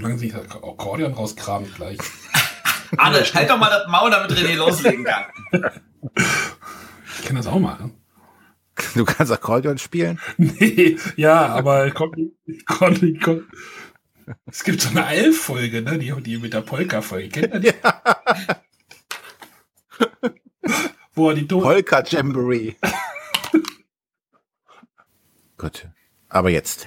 Solange sich das Akkordeon rauskramt gleich. Arne, halt doch mal das Maul, damit René loslegen kann. Ich kann das auch machen. Du kannst Akkordeon spielen? Nee, ja, aber kommt, kommt, kommt. Es gibt so eine Alf-Folge, ne? Die, die mit der Polka-Folge. Kennt ihr die? Ja. Boah, die Polka Jamboree. Gut. Aber jetzt.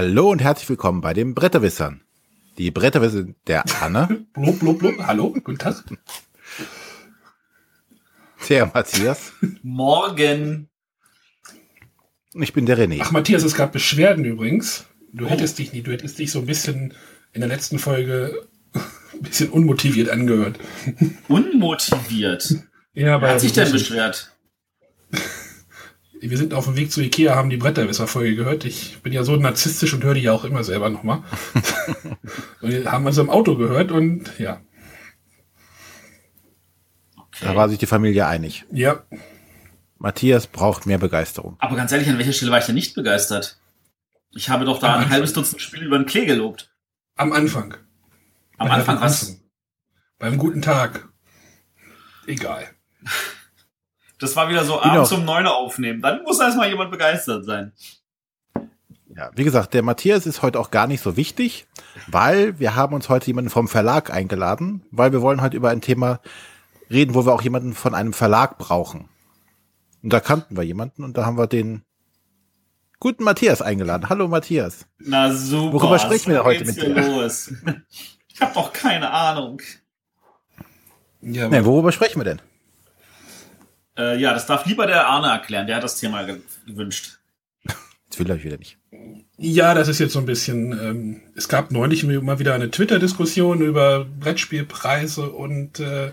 Hallo und herzlich willkommen bei den Bretterwissern. Die Bretterwisser der Anne. blub, blub, blub. Hallo, guten Tag. Der Matthias. Morgen. Ich bin der René. Ach, Matthias, es gab Beschwerden übrigens. Du oh. hättest dich nie, du hättest dich so ein bisschen in der letzten Folge ein bisschen unmotiviert angehört. Unmotiviert? Ja, Wer hat sich denn beschwert? Wir sind auf dem Weg zu Ikea, haben die Bretterwisser-Folge gehört. Ich bin ja so narzisstisch und höre die ja auch immer selber nochmal. und wir haben uns im Auto gehört und ja. Okay. Da war sich die Familie einig. Ja. Matthias braucht mehr Begeisterung. Aber ganz ehrlich, an welcher Stelle war ich denn nicht begeistert? Ich habe doch da Am ein halbes Dutzend Spiele über den Klee gelobt. Am Anfang. Am Anfang was? Beim guten Tag. Egal. Das war wieder so genau. abends um neun aufnehmen. Dann muss erstmal jemand begeistert sein. Ja, wie gesagt, der Matthias ist heute auch gar nicht so wichtig, weil wir haben uns heute jemanden vom Verlag eingeladen, weil wir wollen heute über ein Thema reden, wo wir auch jemanden von einem Verlag brauchen. Und da kannten wir jemanden und da haben wir den guten Matthias eingeladen. Hallo Matthias. Na super. Worüber sprechen wir heute mit dir? Los? Ich habe doch keine Ahnung. Ja, nee, worüber sprechen wir denn? Äh, ja, das darf lieber der Arne erklären. Der hat das Thema gewünscht. Das will er wieder nicht. Ja, das ist jetzt so ein bisschen. Ähm, es gab neulich mal wieder eine Twitter-Diskussion über Brettspielpreise und äh,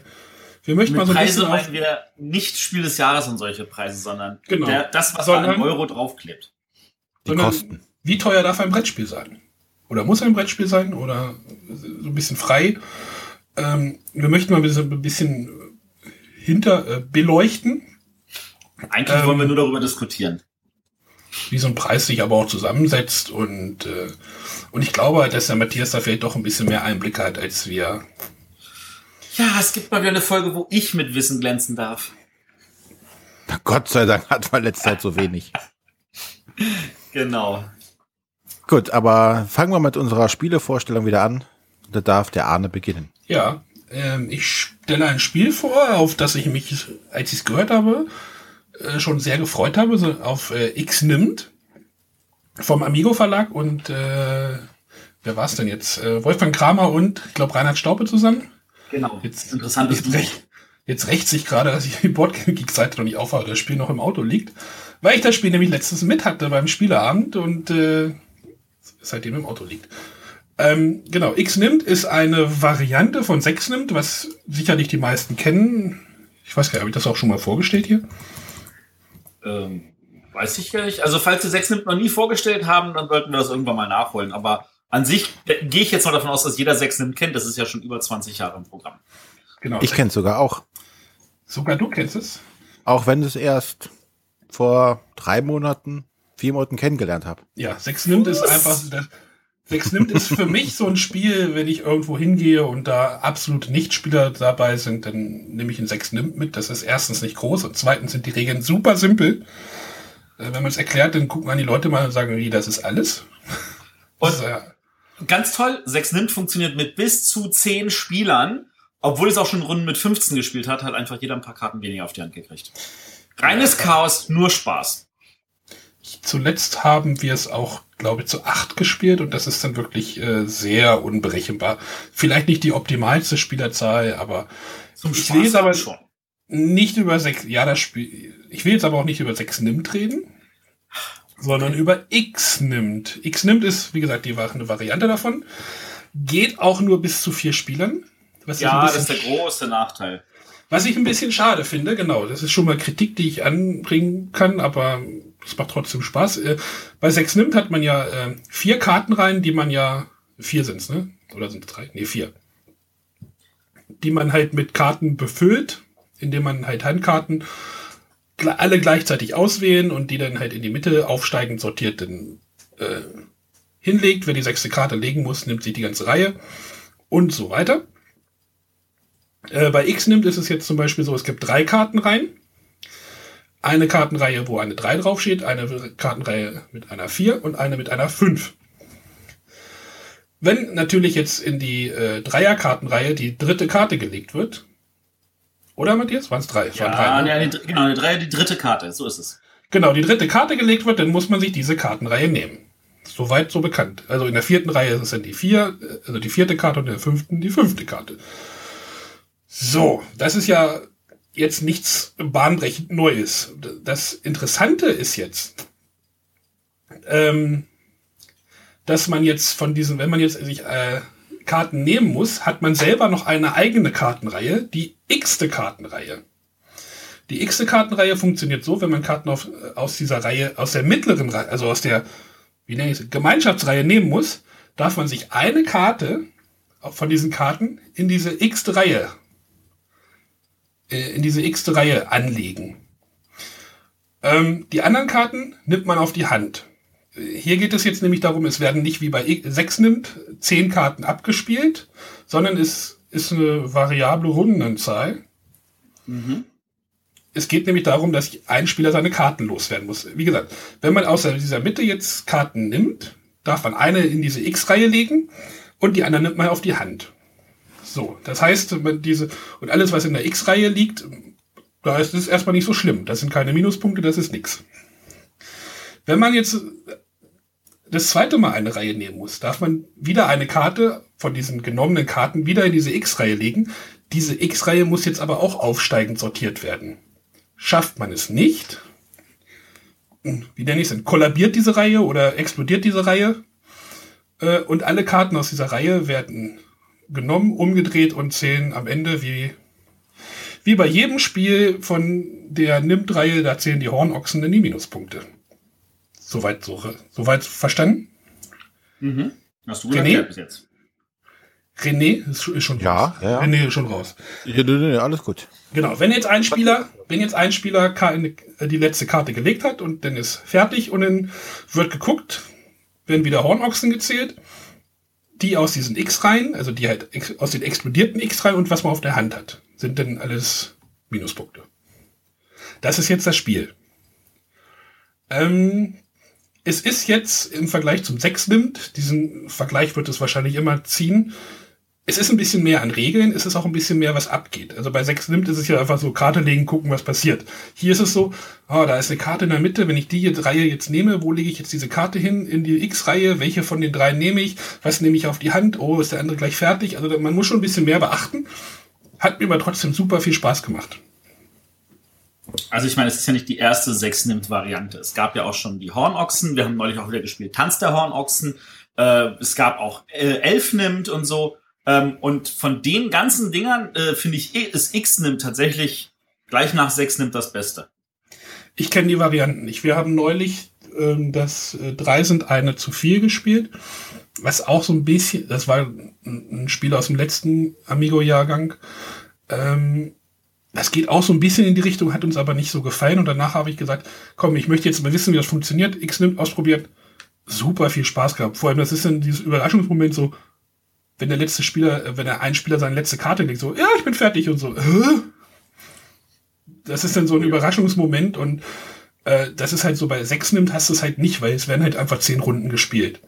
wir möchten Mit mal so ein Preise meinen wir nicht Spiel des Jahres und solche Preise, sondern genau. der, das, was sondern, da an Euro draufklebt. Die sondern, Kosten. Wie teuer darf ein Brettspiel sein? Oder muss ein Brettspiel sein? Oder so ein bisschen frei? Ähm, wir möchten mal ein bisschen, ein bisschen hinter äh, beleuchten. Eigentlich ähm, wollen wir nur darüber diskutieren. Wie so ein Preis sich aber auch zusammensetzt und, äh, und ich glaube, dass der Matthias da vielleicht doch ein bisschen mehr Einblick hat als wir. Ja, es gibt mal wieder eine Folge, wo ich mit Wissen glänzen darf. Na Gott sei Dank hat man letzte Zeit so wenig. genau. Gut, aber fangen wir mit unserer Spielevorstellung wieder an. Da darf der Arne beginnen. Ja, ähm, ich stelle ein Spiel vor, auf das ich mich, als ich es gehört habe, äh, schon sehr gefreut habe, so auf äh, X nimmt vom Amigo Verlag und äh, wer war es denn jetzt? Äh, Wolfgang Kramer und ich glaube Reinhard Staupe zusammen. Genau. Jetzt, Interessantes jetzt, recht, jetzt rächt sich gerade, dass ich die Boardgeek-Seite noch nicht aufhabe, das Spiel noch im Auto liegt, weil ich das Spiel nämlich letztens mit hatte beim Spieleabend und äh, seitdem im Auto liegt. Ähm, genau, X nimmt ist eine Variante von 6 nimmt, was sicherlich die meisten kennen. Ich weiß gar nicht, habe ich das auch schon mal vorgestellt hier? Ähm, weiß ich gar nicht. Also falls Sie 6 nimmt noch nie vorgestellt haben, dann sollten wir das irgendwann mal nachholen. Aber an sich äh, gehe ich jetzt mal davon aus, dass jeder 6 nimmt kennt. Das ist ja schon über 20 Jahre im Programm. Genau. Ich kenne es sogar auch. Sogar du kennst es? Auch wenn es erst vor drei Monaten, vier Monaten kennengelernt habe. Ja, 6 nimmt ist einfach, das, Sechs nimmt ist für mich so ein Spiel, wenn ich irgendwo hingehe und da absolute Nichtspieler dabei sind, dann nehme ich ein Sechs nimmt mit. Das ist erstens nicht groß und zweitens sind die Regeln super simpel. Äh, wenn man es erklärt, dann gucken an die Leute mal und sagen, wie, das ist alles. Und ist, äh, ganz toll, Sechs nimmt funktioniert mit bis zu zehn Spielern. Obwohl es auch schon Runden mit 15 gespielt hat, hat einfach jeder ein paar Karten weniger auf die Hand gekriegt. Reines Chaos, nur Spaß. Zuletzt haben wir es auch, glaube ich, zu acht gespielt und das ist dann wirklich äh, sehr unberechenbar. Vielleicht nicht die optimalste Spielerzahl, aber Zum ich will jetzt aber schon. nicht über sechs, ja, das Spiel, ich will jetzt aber auch nicht über sechs nimmt reden, sondern über X nimmt. X nimmt ist, wie gesagt, die eine Variante davon. Geht auch nur bis zu vier Spielern. ja, das ist der große Nachteil. Was ich ein bisschen schade finde, genau, das ist schon mal Kritik, die ich anbringen kann, aber es macht trotzdem Spaß. Äh, bei 6 nimmt hat man ja äh, vier Karten rein, die man ja Vier sind's, ne? Oder sind es drei? Ne, vier. Die man halt mit Karten befüllt, indem man halt Handkarten alle gleichzeitig auswählen und die dann halt in die Mitte aufsteigend sortiert dann, äh, hinlegt. Wer die sechste Karte legen muss, nimmt sich die ganze Reihe und so weiter. Äh, bei X nimmt ist es jetzt zum Beispiel so, es gibt drei Kartenreihen. Eine Kartenreihe, wo eine 3 draufsteht, eine Kartenreihe mit einer 4 und eine mit einer 5. Wenn natürlich jetzt in die äh, Dreierkartenreihe die dritte Karte gelegt wird, oder Matthias? Waren es drei? Ja, drei, ne? ja, die, genau, eine Dreier, die dritte Karte, so ist es. Genau, die dritte Karte gelegt wird, dann muss man sich diese Kartenreihe nehmen. Soweit so bekannt. Also in der vierten Reihe ist es dann die vier, also die vierte Karte und in der fünften die fünfte Karte. So, das ist ja jetzt nichts bahnbrechend Neues. Das Interessante ist jetzt, ähm, dass man jetzt von diesen, wenn man jetzt sich äh, Karten nehmen muss, hat man selber noch eine eigene Kartenreihe, die x-te Kartenreihe. Die x-te Kartenreihe funktioniert so, wenn man Karten auf, äh, aus dieser Reihe, aus der mittleren Reihe, also aus der, wie nenne ich es, Gemeinschaftsreihe nehmen muss, darf man sich eine Karte von diesen Karten in diese x-te Reihe in diese x-te Reihe anlegen. Ähm, die anderen Karten nimmt man auf die Hand. Hier geht es jetzt nämlich darum, es werden nicht wie bei 6 nimmt, 10 Karten abgespielt, sondern es ist eine variable Rundenzahl. Mhm. Es geht nämlich darum, dass ein Spieler seine Karten loswerden muss. Wie gesagt, wenn man aus dieser Mitte jetzt Karten nimmt, darf man eine in diese X-Reihe legen und die andere nimmt man auf die Hand. So, das heißt, diese, und alles, was in der X-Reihe liegt, da ist es erstmal nicht so schlimm. Das sind keine Minuspunkte, das ist nix. Wenn man jetzt das zweite Mal eine Reihe nehmen muss, darf man wieder eine Karte von diesen genommenen Karten wieder in diese X-Reihe legen. Diese X-Reihe muss jetzt aber auch aufsteigend sortiert werden. Schafft man es nicht, wie nenne ich es denn, kollabiert diese Reihe oder explodiert diese Reihe äh, und alle Karten aus dieser Reihe werden genommen, umgedreht und zählen am Ende wie, wie bei jedem Spiel von der Nimmt-Reihe, da zählen die Hornochsen in die Minuspunkte. Soweit, so, soweit verstanden? Mhm. Hast du René? bis jetzt? René ist, ist schon ja, raus. Ja, ja. René ist schon raus. Ja, nee, alles gut. Genau, wenn jetzt ein Spieler, wenn jetzt ein Spieler die letzte Karte gelegt hat und dann ist fertig und dann wird geguckt, werden wieder Hornochsen gezählt die aus diesen X-Reihen, also die halt aus den explodierten X-Reihen und was man auf der Hand hat, sind dann alles Minuspunkte. Das ist jetzt das Spiel. Ähm, es ist jetzt im Vergleich zum 6 nimmt, diesen Vergleich wird es wahrscheinlich immer ziehen, es ist ein bisschen mehr an Regeln, es ist auch ein bisschen mehr, was abgeht. Also bei 6 nimmt ist es ja einfach so, Karte legen, gucken, was passiert. Hier ist es so, oh, da ist eine Karte in der Mitte, wenn ich die Reihe jetzt nehme, wo lege ich jetzt diese Karte hin? In die X-Reihe, welche von den drei nehme ich? Was nehme ich auf die Hand? Oh, ist der andere gleich fertig? Also man muss schon ein bisschen mehr beachten. Hat mir aber trotzdem super viel Spaß gemacht. Also ich meine, es ist ja nicht die erste 6 nimmt Variante. Es gab ja auch schon die Hornochsen. Wir haben neulich auch wieder gespielt Tanz der Hornochsen. Äh, es gab auch äh, Elf nimmt und so. Ähm, und von den ganzen Dingern äh, finde ich, ist X nimmt tatsächlich gleich nach 6 nimmt das Beste. Ich kenne die Varianten nicht. Wir haben neulich ähm, das äh, drei sind eine zu viel gespielt, was auch so ein bisschen, das war ein Spiel aus dem letzten Amigo-Jahrgang. Ähm, das geht auch so ein bisschen in die Richtung, hat uns aber nicht so gefallen. Und danach habe ich gesagt, komm, ich möchte jetzt mal wissen, wie das funktioniert. X nimmt ausprobiert. Super viel Spaß gehabt. Vor allem, das ist dann dieses Überraschungsmoment so, wenn der letzte Spieler, äh, wenn der ein Spieler seine letzte Karte legt, so, ja, ich bin fertig und so, Hä? das ist dann so ein Überraschungsmoment und äh, das ist halt so bei sechs nimmt, hast du es halt nicht, weil es werden halt einfach zehn Runden gespielt.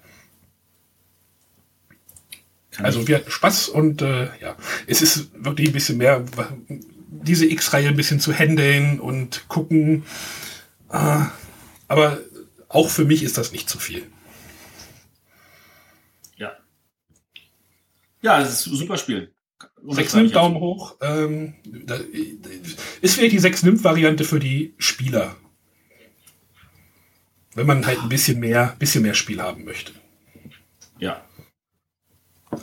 Also wir hatten Spaß und äh, ja, es ist wirklich ein bisschen mehr, diese X-Reihe ein bisschen zu handeln und gucken. Äh, aber auch für mich ist das nicht zu viel. Ja, es ist ein super Spiel. Sechs nimmt Daumen hoch. Ähm, da, ist vielleicht die sechs nimmt Variante für die Spieler. Wenn man halt ein bisschen mehr, bisschen mehr Spiel haben möchte. Ja.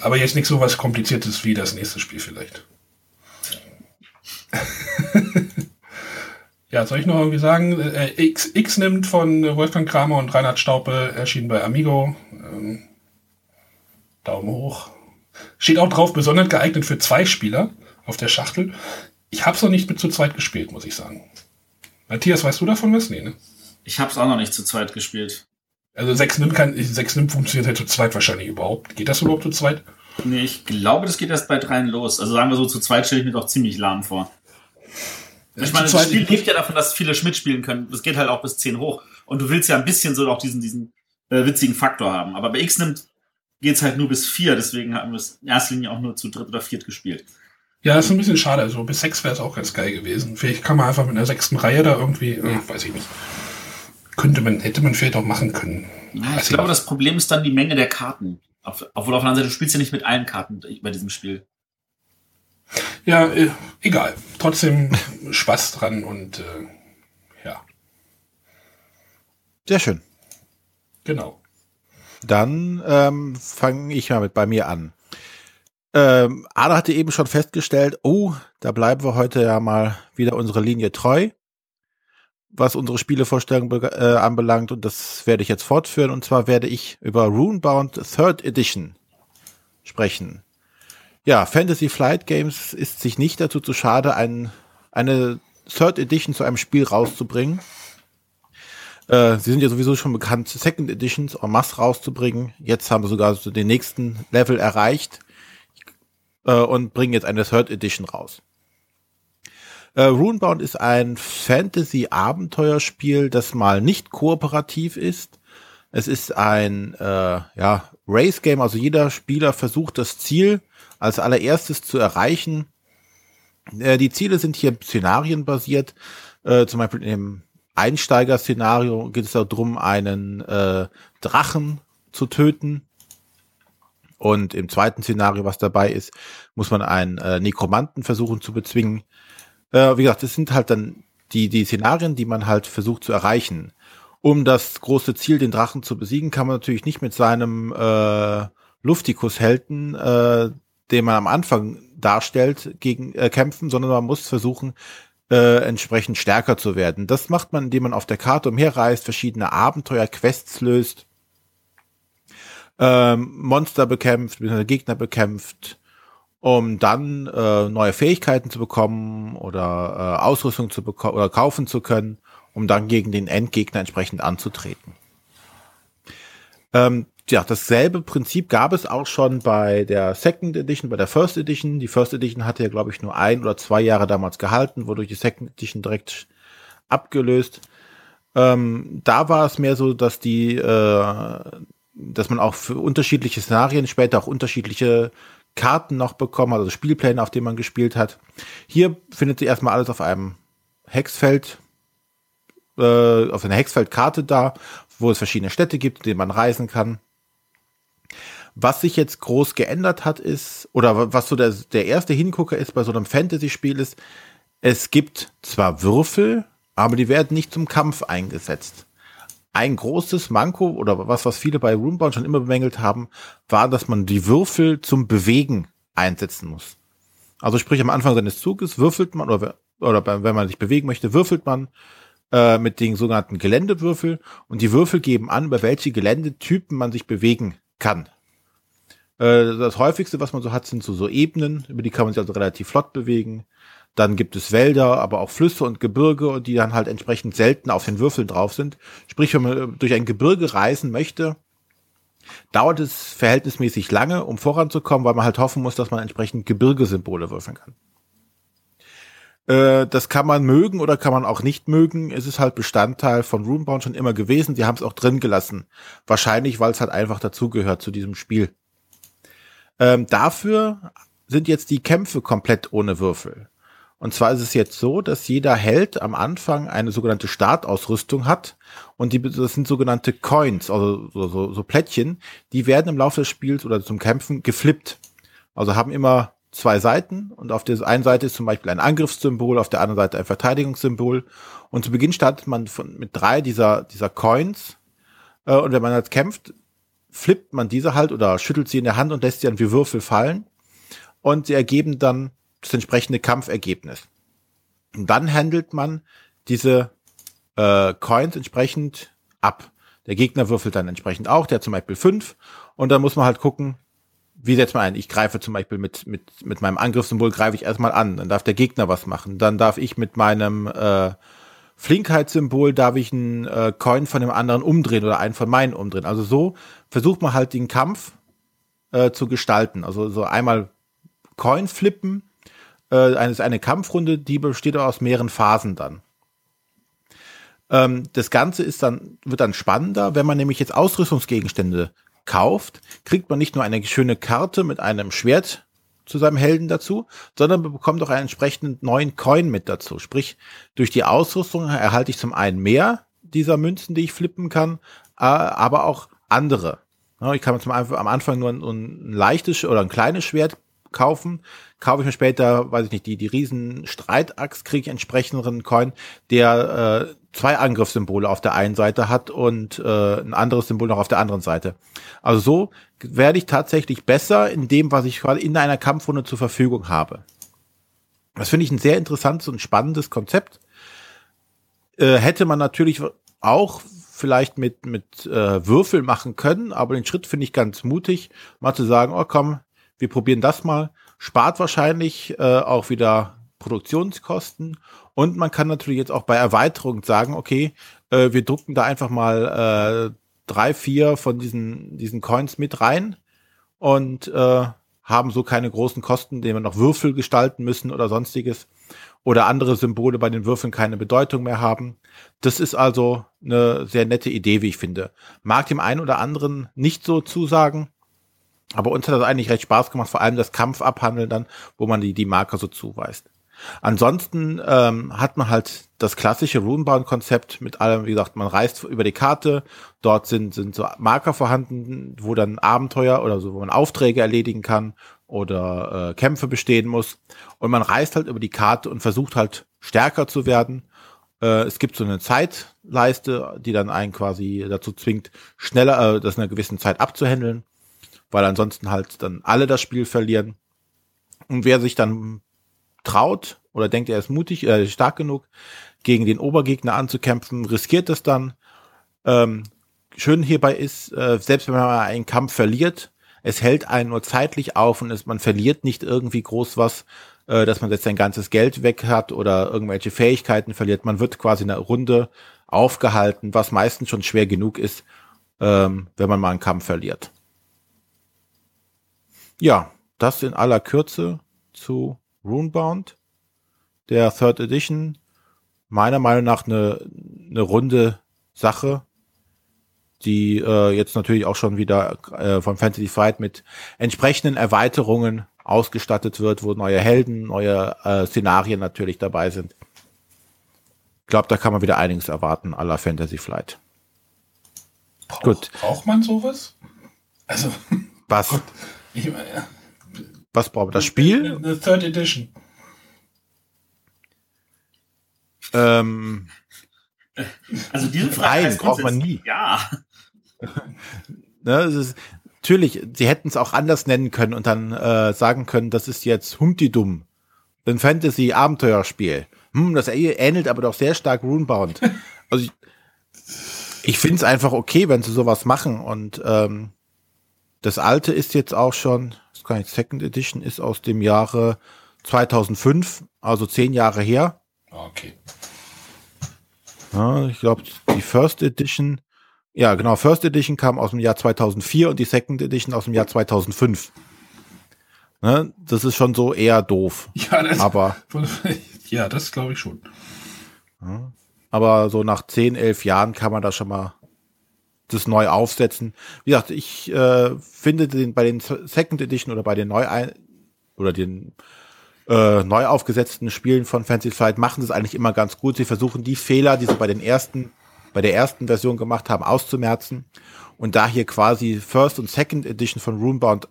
Aber jetzt nicht so was Kompliziertes wie das nächste Spiel vielleicht. ja, soll ich noch irgendwie sagen? Äh, X, X nimmt von Wolfgang Kramer und Reinhard Staupe erschienen bei Amigo. Ähm, Daumen hoch. Steht auch drauf, besonders geeignet für zwei Spieler auf der Schachtel. Ich habe es noch nicht mit zu zweit gespielt, muss ich sagen. Matthias, weißt du davon was? Nee, ne? Ich habe es auch noch nicht zu zweit gespielt. Also 6 Nim kann, 6 Nim funktioniert halt zu zweit wahrscheinlich überhaupt. Geht das überhaupt zu zweit? Nee, ich glaube, das geht erst bei dreien los. Also sagen wir so, zu zweit stelle ich mir doch ziemlich lahm vor. Ich meine, das Spiel lebt ja davon, dass viele Schmidt spielen können. Das geht halt auch bis 10 hoch. Und du willst ja ein bisschen so auch diesen, diesen äh, witzigen Faktor haben. Aber bei X nimmt geht's halt nur bis 4, deswegen haben wir es in erster Linie auch nur zu dritt oder viert gespielt. Ja, das ist ein bisschen schade. Also bis 6 wäre es auch ganz geil gewesen. Vielleicht kann man einfach mit einer sechsten Reihe da irgendwie, äh, weiß ich nicht. Könnte man, hätte man vielleicht auch machen können. Ja, ich glaube, das Problem ist dann die Menge der Karten. Obwohl auf der anderen Seite, du spielst ja nicht mit allen Karten bei diesem Spiel. Ja, äh, egal. Trotzdem Spaß dran und äh, ja. Sehr schön. Genau. Dann ähm, fange ich mal mit bei mir an. Ähm, Ada hatte eben schon festgestellt, oh, da bleiben wir heute ja mal wieder unsere Linie treu was unsere Spielevorstellung äh, anbelangt und das werde ich jetzt fortführen und zwar werde ich über Runebound Third Edition sprechen. Ja, Fantasy Flight Games ist sich nicht dazu zu schade, ein, eine Third Edition zu einem Spiel rauszubringen. Äh, sie sind ja sowieso schon bekannt, Second Editions en masse rauszubringen. Jetzt haben wir sogar so den nächsten Level erreicht äh, und bringen jetzt eine Third Edition raus. Äh, Runebound ist ein Fantasy-Abenteuerspiel, das mal nicht kooperativ ist. Es ist ein äh, ja, Race-Game, also jeder Spieler versucht das Ziel als allererstes zu erreichen. Äh, die Ziele sind hier szenarienbasiert. Äh, zum Beispiel im Einsteiger-Szenario geht es darum, einen äh, Drachen zu töten. Und im zweiten Szenario, was dabei ist, muss man einen äh, Nekromanten versuchen zu bezwingen. Äh, wie gesagt, das sind halt dann die, die Szenarien, die man halt versucht zu erreichen. Um das große Ziel, den Drachen zu besiegen, kann man natürlich nicht mit seinem äh, Luftikus-Helden, äh, den man am Anfang darstellt, gegen äh, kämpfen, sondern man muss versuchen, äh, entsprechend stärker zu werden. Das macht man, indem man auf der Karte umherreist, verschiedene Abenteuer, Quests löst, ähm, Monster bekämpft, Gegner bekämpft, um dann äh, neue Fähigkeiten zu bekommen oder äh, Ausrüstung zu bekommen oder kaufen zu können, um dann gegen den Endgegner entsprechend anzutreten. Ähm, ja, dasselbe Prinzip gab es auch schon bei der Second Edition, bei der First Edition. Die First Edition hatte ja, glaube ich, nur ein oder zwei Jahre damals gehalten, wodurch die Second Edition direkt abgelöst. Ähm, da war es mehr so, dass die, äh, dass man auch für unterschiedliche Szenarien später auch unterschiedliche Karten noch bekommen, also Spielpläne, auf denen man gespielt hat. Hier findet sie erstmal alles auf einem Hexfeld, äh, auf einer Hexfeldkarte da, wo es verschiedene Städte gibt, in denen man reisen kann. Was sich jetzt groß geändert hat, ist, oder was so der, der erste Hingucker ist bei so einem Fantasy-Spiel ist, es gibt zwar Würfel, aber die werden nicht zum Kampf eingesetzt ein großes Manko oder was, was viele bei Roombound schon immer bemängelt haben, war, dass man die Würfel zum Bewegen einsetzen muss. Also sprich, am Anfang seines Zuges würfelt man, oder, oder wenn man sich bewegen möchte, würfelt man äh, mit den sogenannten Geländewürfel und die Würfel geben an, über welche Geländetypen man sich bewegen kann. Äh, das häufigste, was man so hat, sind so, so Ebenen, über die kann man sich also relativ flott bewegen. Dann gibt es Wälder, aber auch Flüsse und Gebirge, die dann halt entsprechend selten auf den Würfeln drauf sind. Sprich, wenn man durch ein Gebirge reisen möchte, dauert es verhältnismäßig lange, um voranzukommen, weil man halt hoffen muss, dass man entsprechend Gebirgesymbole würfeln kann. Äh, das kann man mögen oder kann man auch nicht mögen. Es ist halt Bestandteil von Runebound schon immer gewesen. Die haben es auch drin gelassen. Wahrscheinlich, weil es halt einfach dazugehört zu diesem Spiel. Ähm, dafür sind jetzt die Kämpfe komplett ohne Würfel. Und zwar ist es jetzt so, dass jeder Held am Anfang eine sogenannte Startausrüstung hat. Und die, das sind sogenannte Coins, also so, so, so Plättchen, die werden im Laufe des Spiels oder zum Kämpfen geflippt. Also haben immer zwei Seiten und auf der einen Seite ist zum Beispiel ein Angriffssymbol, auf der anderen Seite ein Verteidigungssymbol. Und zu Beginn startet man von, mit drei dieser, dieser Coins. Äh, und wenn man halt kämpft, flippt man diese halt oder schüttelt sie in der Hand und lässt sie dann wie Würfel fallen. Und sie ergeben dann das entsprechende Kampfergebnis. Und dann handelt man diese äh, Coins entsprechend ab. Der Gegner würfelt dann entsprechend auch, der hat zum Beispiel fünf. Und dann muss man halt gucken, wie setzt man ein? Ich greife zum Beispiel mit, mit, mit meinem Angriffssymbol greife ich erstmal an, dann darf der Gegner was machen. Dann darf ich mit meinem äh, Flinkheitssymbol darf ich einen äh, Coin von dem anderen umdrehen oder einen von meinen umdrehen. Also so versucht man halt den Kampf äh, zu gestalten. Also so einmal Coin flippen, äh, eine, eine Kampfrunde, die besteht aus mehreren Phasen dann. Ähm, das Ganze ist dann, wird dann spannender, wenn man nämlich jetzt Ausrüstungsgegenstände kauft, kriegt man nicht nur eine schöne Karte mit einem Schwert zu seinem Helden dazu, sondern bekommt auch einen entsprechenden neuen Coin mit dazu. Sprich, durch die Ausrüstung erhalte ich zum einen mehr dieser Münzen, die ich flippen kann, äh, aber auch andere. Ich kann zum Beispiel am Anfang nur ein, ein leichtes oder ein kleines Schwert kaufen, kaufe ich mir später, weiß ich nicht, die, die riesen Streitachs, kriege ich entsprechenden Coin, der äh, zwei Angriffssymbole auf der einen Seite hat und äh, ein anderes Symbol noch auf der anderen Seite. Also so werde ich tatsächlich besser in dem, was ich gerade in einer Kampfrunde zur Verfügung habe. Das finde ich ein sehr interessantes und spannendes Konzept. Äh, hätte man natürlich auch vielleicht mit, mit äh, Würfel machen können, aber den Schritt finde ich ganz mutig, mal zu sagen, oh komm, wir probieren das mal. Spart wahrscheinlich äh, auch wieder Produktionskosten und man kann natürlich jetzt auch bei Erweiterung sagen, okay, äh, wir drucken da einfach mal äh, drei, vier von diesen, diesen Coins mit rein und äh, haben so keine großen Kosten, indem wir noch Würfel gestalten müssen oder sonstiges oder andere Symbole bei den Würfeln keine Bedeutung mehr haben. Das ist also eine sehr nette Idee, wie ich finde. Mag dem einen oder anderen nicht so zusagen, aber uns hat das eigentlich recht Spaß gemacht, vor allem das Kampfabhandeln dann, wo man die, die Marker so zuweist. Ansonsten ähm, hat man halt das klassische Runebound-Konzept mit allem, wie gesagt, man reist über die Karte, dort sind, sind so Marker vorhanden, wo dann Abenteuer oder so, wo man Aufträge erledigen kann oder äh, Kämpfe bestehen muss. Und man reist halt über die Karte und versucht halt stärker zu werden. Äh, es gibt so eine Zeitleiste, die dann einen quasi dazu zwingt, schneller, äh, das in einer gewissen Zeit abzuhändeln weil ansonsten halt dann alle das Spiel verlieren. Und wer sich dann traut oder denkt, er ist mutig, äh, stark genug, gegen den Obergegner anzukämpfen, riskiert es dann. Ähm, schön hierbei ist, äh, selbst wenn man einen Kampf verliert, es hält einen nur zeitlich auf und es, man verliert nicht irgendwie groß was, äh, dass man jetzt sein ganzes Geld weg hat oder irgendwelche Fähigkeiten verliert. Man wird quasi in der Runde aufgehalten, was meistens schon schwer genug ist, ähm, wenn man mal einen Kampf verliert. Ja, das in aller Kürze zu Runebound, der Third Edition. Meiner Meinung nach eine, eine runde Sache, die äh, jetzt natürlich auch schon wieder äh, von Fantasy Fight mit entsprechenden Erweiterungen ausgestattet wird, wo neue Helden, neue äh, Szenarien natürlich dabei sind. Ich glaube, da kann man wieder einiges erwarten, aller Fantasy Flight. Brauch, Gut. Braucht man sowas? Also. Was? Gut. Ich, äh, Was braucht man? Das Spiel? The Third Edition. Ähm, also diese Frage Nein, braucht man nie. Ja. ne, ist, natürlich, sie hätten es auch anders nennen können und dann äh, sagen können, das ist jetzt Humpty Dumm. Ein Fantasy-Abenteuerspiel. Hm, das ähnelt aber doch sehr stark Runebound. Also ich, ich finde es einfach okay, wenn sie sowas machen und ähm, das alte ist jetzt auch schon, das kann ich, Second Edition ist aus dem Jahre 2005, also zehn Jahre her. Okay. Ja, ich glaube, die First Edition, ja genau, First Edition kam aus dem Jahr 2004 und die Second Edition aus dem Jahr 2005. Ne, das ist schon so eher doof. Ja, das, aber ja, das glaube ich schon. Ja, aber so nach 10, 11 Jahren kann man da schon mal das neu aufsetzen. Wie gesagt, ich äh, finde den bei den Second Edition oder bei den neu oder den äh, neu aufgesetzten Spielen von Fantasy Flight machen das eigentlich immer ganz gut. Sie versuchen die Fehler, die sie bei den ersten, bei der ersten Version gemacht haben, auszumerzen. Und da hier quasi First und Second Edition von Runebound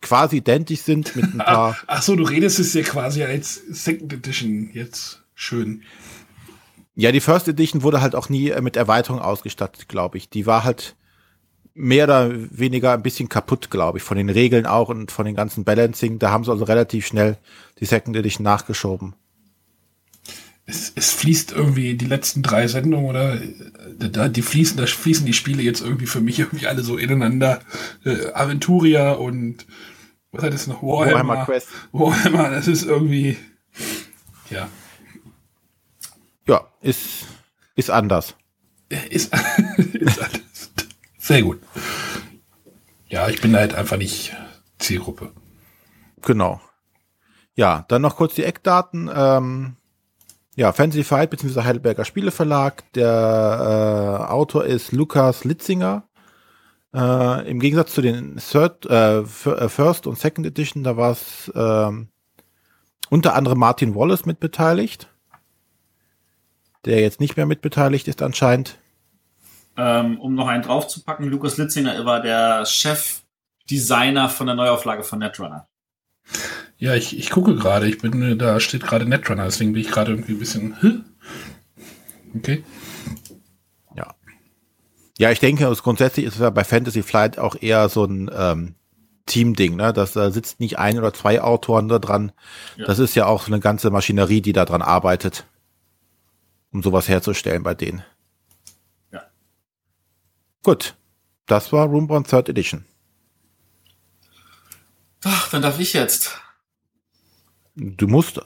quasi identisch sind mit ein paar. Ach, ach so, du redest es ja quasi als Second Edition jetzt schön. Ja, die First Edition wurde halt auch nie äh, mit Erweiterung ausgestattet, glaube ich. Die war halt mehr oder weniger ein bisschen kaputt, glaube ich, von den Regeln auch und von den ganzen Balancing. Da haben sie also relativ schnell die Second Edition nachgeschoben. es, es fließt irgendwie die letzten drei Sendungen oder äh, da die fließen, da fließen die Spiele jetzt irgendwie für mich irgendwie alle so ineinander. Äh, Aventuria und was hat es noch? Warhammer. Warhammer Quest. Warhammer, das ist irgendwie ja. Ist, ist anders. Ist, ist anders. Sehr gut. Ja, ich bin halt einfach nicht Zielgruppe. Genau. Ja, dann noch kurz die Eckdaten. Ähm, ja, Fantasy Fight bzw. Heidelberger Spieleverlag. Der äh, Autor ist Lukas Litzinger. Äh, Im Gegensatz zu den Third, äh, äh First und Second Edition, da war es äh, unter anderem Martin Wallace mitbeteiligt, der jetzt nicht mehr mitbeteiligt ist anscheinend. Ähm, um noch einen draufzupacken, Lukas Litzinger war der Chefdesigner von der Neuauflage von Netrunner. Ja, ich, ich gucke gerade, ich bin, da steht gerade Netrunner, deswegen bin ich gerade irgendwie ein bisschen, Hä? okay. Ja. Ja, ich denke, grundsätzlich ist es ja bei Fantasy Flight auch eher so ein ähm, Team-Ding, ne? Das da sitzt nicht ein oder zwei Autoren da dran. Ja. Das ist ja auch so eine ganze Maschinerie, die da dran arbeitet, um sowas herzustellen bei denen. Ja. Gut. Das war Roomborn Third Edition. Ach, dann darf ich jetzt. Du musst.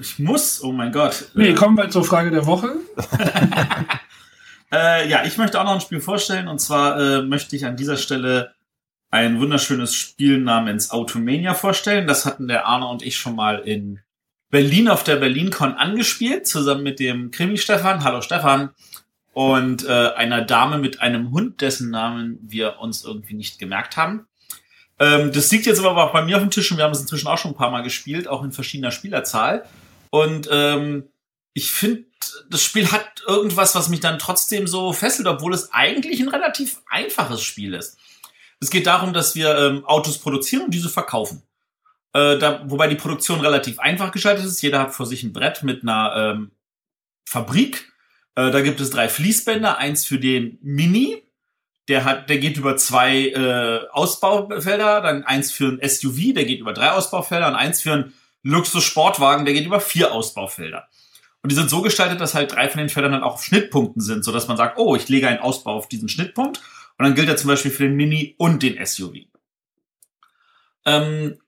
Ich muss, oh mein Gott. Nee, kommen wir zur Frage der Woche. äh, ja, ich möchte auch noch ein Spiel vorstellen und zwar äh, möchte ich an dieser Stelle ein wunderschönes Spiel namens Automania vorstellen. Das hatten der Arne und ich schon mal in Berlin auf der BerlinCon angespielt, zusammen mit dem Krimi Stefan. Hallo Stefan. Und äh, einer Dame mit einem Hund, dessen Namen wir uns irgendwie nicht gemerkt haben. Ähm, das liegt jetzt aber auch bei mir auf dem Tisch und wir haben es inzwischen auch schon ein paar Mal gespielt, auch in verschiedener Spielerzahl. Und ähm, ich finde, das Spiel hat irgendwas, was mich dann trotzdem so fesselt, obwohl es eigentlich ein relativ einfaches Spiel ist. Es geht darum, dass wir ähm, Autos produzieren und diese verkaufen. Äh, da, wobei die Produktion relativ einfach geschaltet ist. Jeder hat vor sich ein Brett mit einer ähm, Fabrik. Äh, da gibt es drei Fließbänder, eins für den Mini, der hat, der geht über zwei äh, Ausbaufelder, dann eins für ein SUV, der geht über drei Ausbaufelder und eins für einen Luxus-Sportwagen, der geht über vier Ausbaufelder. Und die sind so gestaltet, dass halt drei von den Feldern dann auch auf Schnittpunkten sind, so dass man sagt, oh, ich lege einen Ausbau auf diesen Schnittpunkt und dann gilt er zum Beispiel für den Mini und den SUV. Ähm,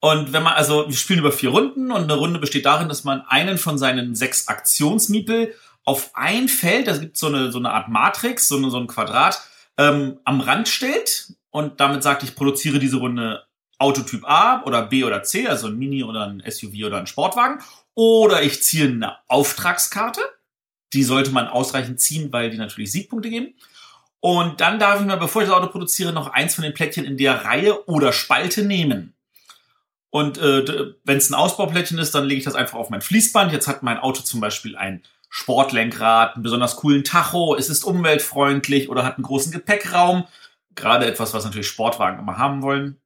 und wenn man, also wir spielen über vier Runden und eine Runde besteht darin, dass man einen von seinen sechs Aktionsmiepel auf ein Feld, da gibt so eine, so eine Art Matrix, so, eine, so ein Quadrat, ähm, am Rand stellt und damit sagt, ich produziere diese Runde Autotyp A oder B oder C, also ein Mini oder ein SUV oder ein Sportwagen. Oder ich ziehe eine Auftragskarte. Die sollte man ausreichend ziehen, weil die natürlich Siegpunkte geben. Und dann darf ich mir, bevor ich das Auto produziere, noch eins von den Plättchen in der Reihe oder Spalte nehmen. Und äh, wenn es ein Ausbauplättchen ist, dann lege ich das einfach auf mein Fließband. Jetzt hat mein Auto zum Beispiel ein Sportlenkrad, einen besonders coolen Tacho, es ist umweltfreundlich oder hat einen großen Gepäckraum. Gerade etwas, was natürlich Sportwagen immer haben wollen.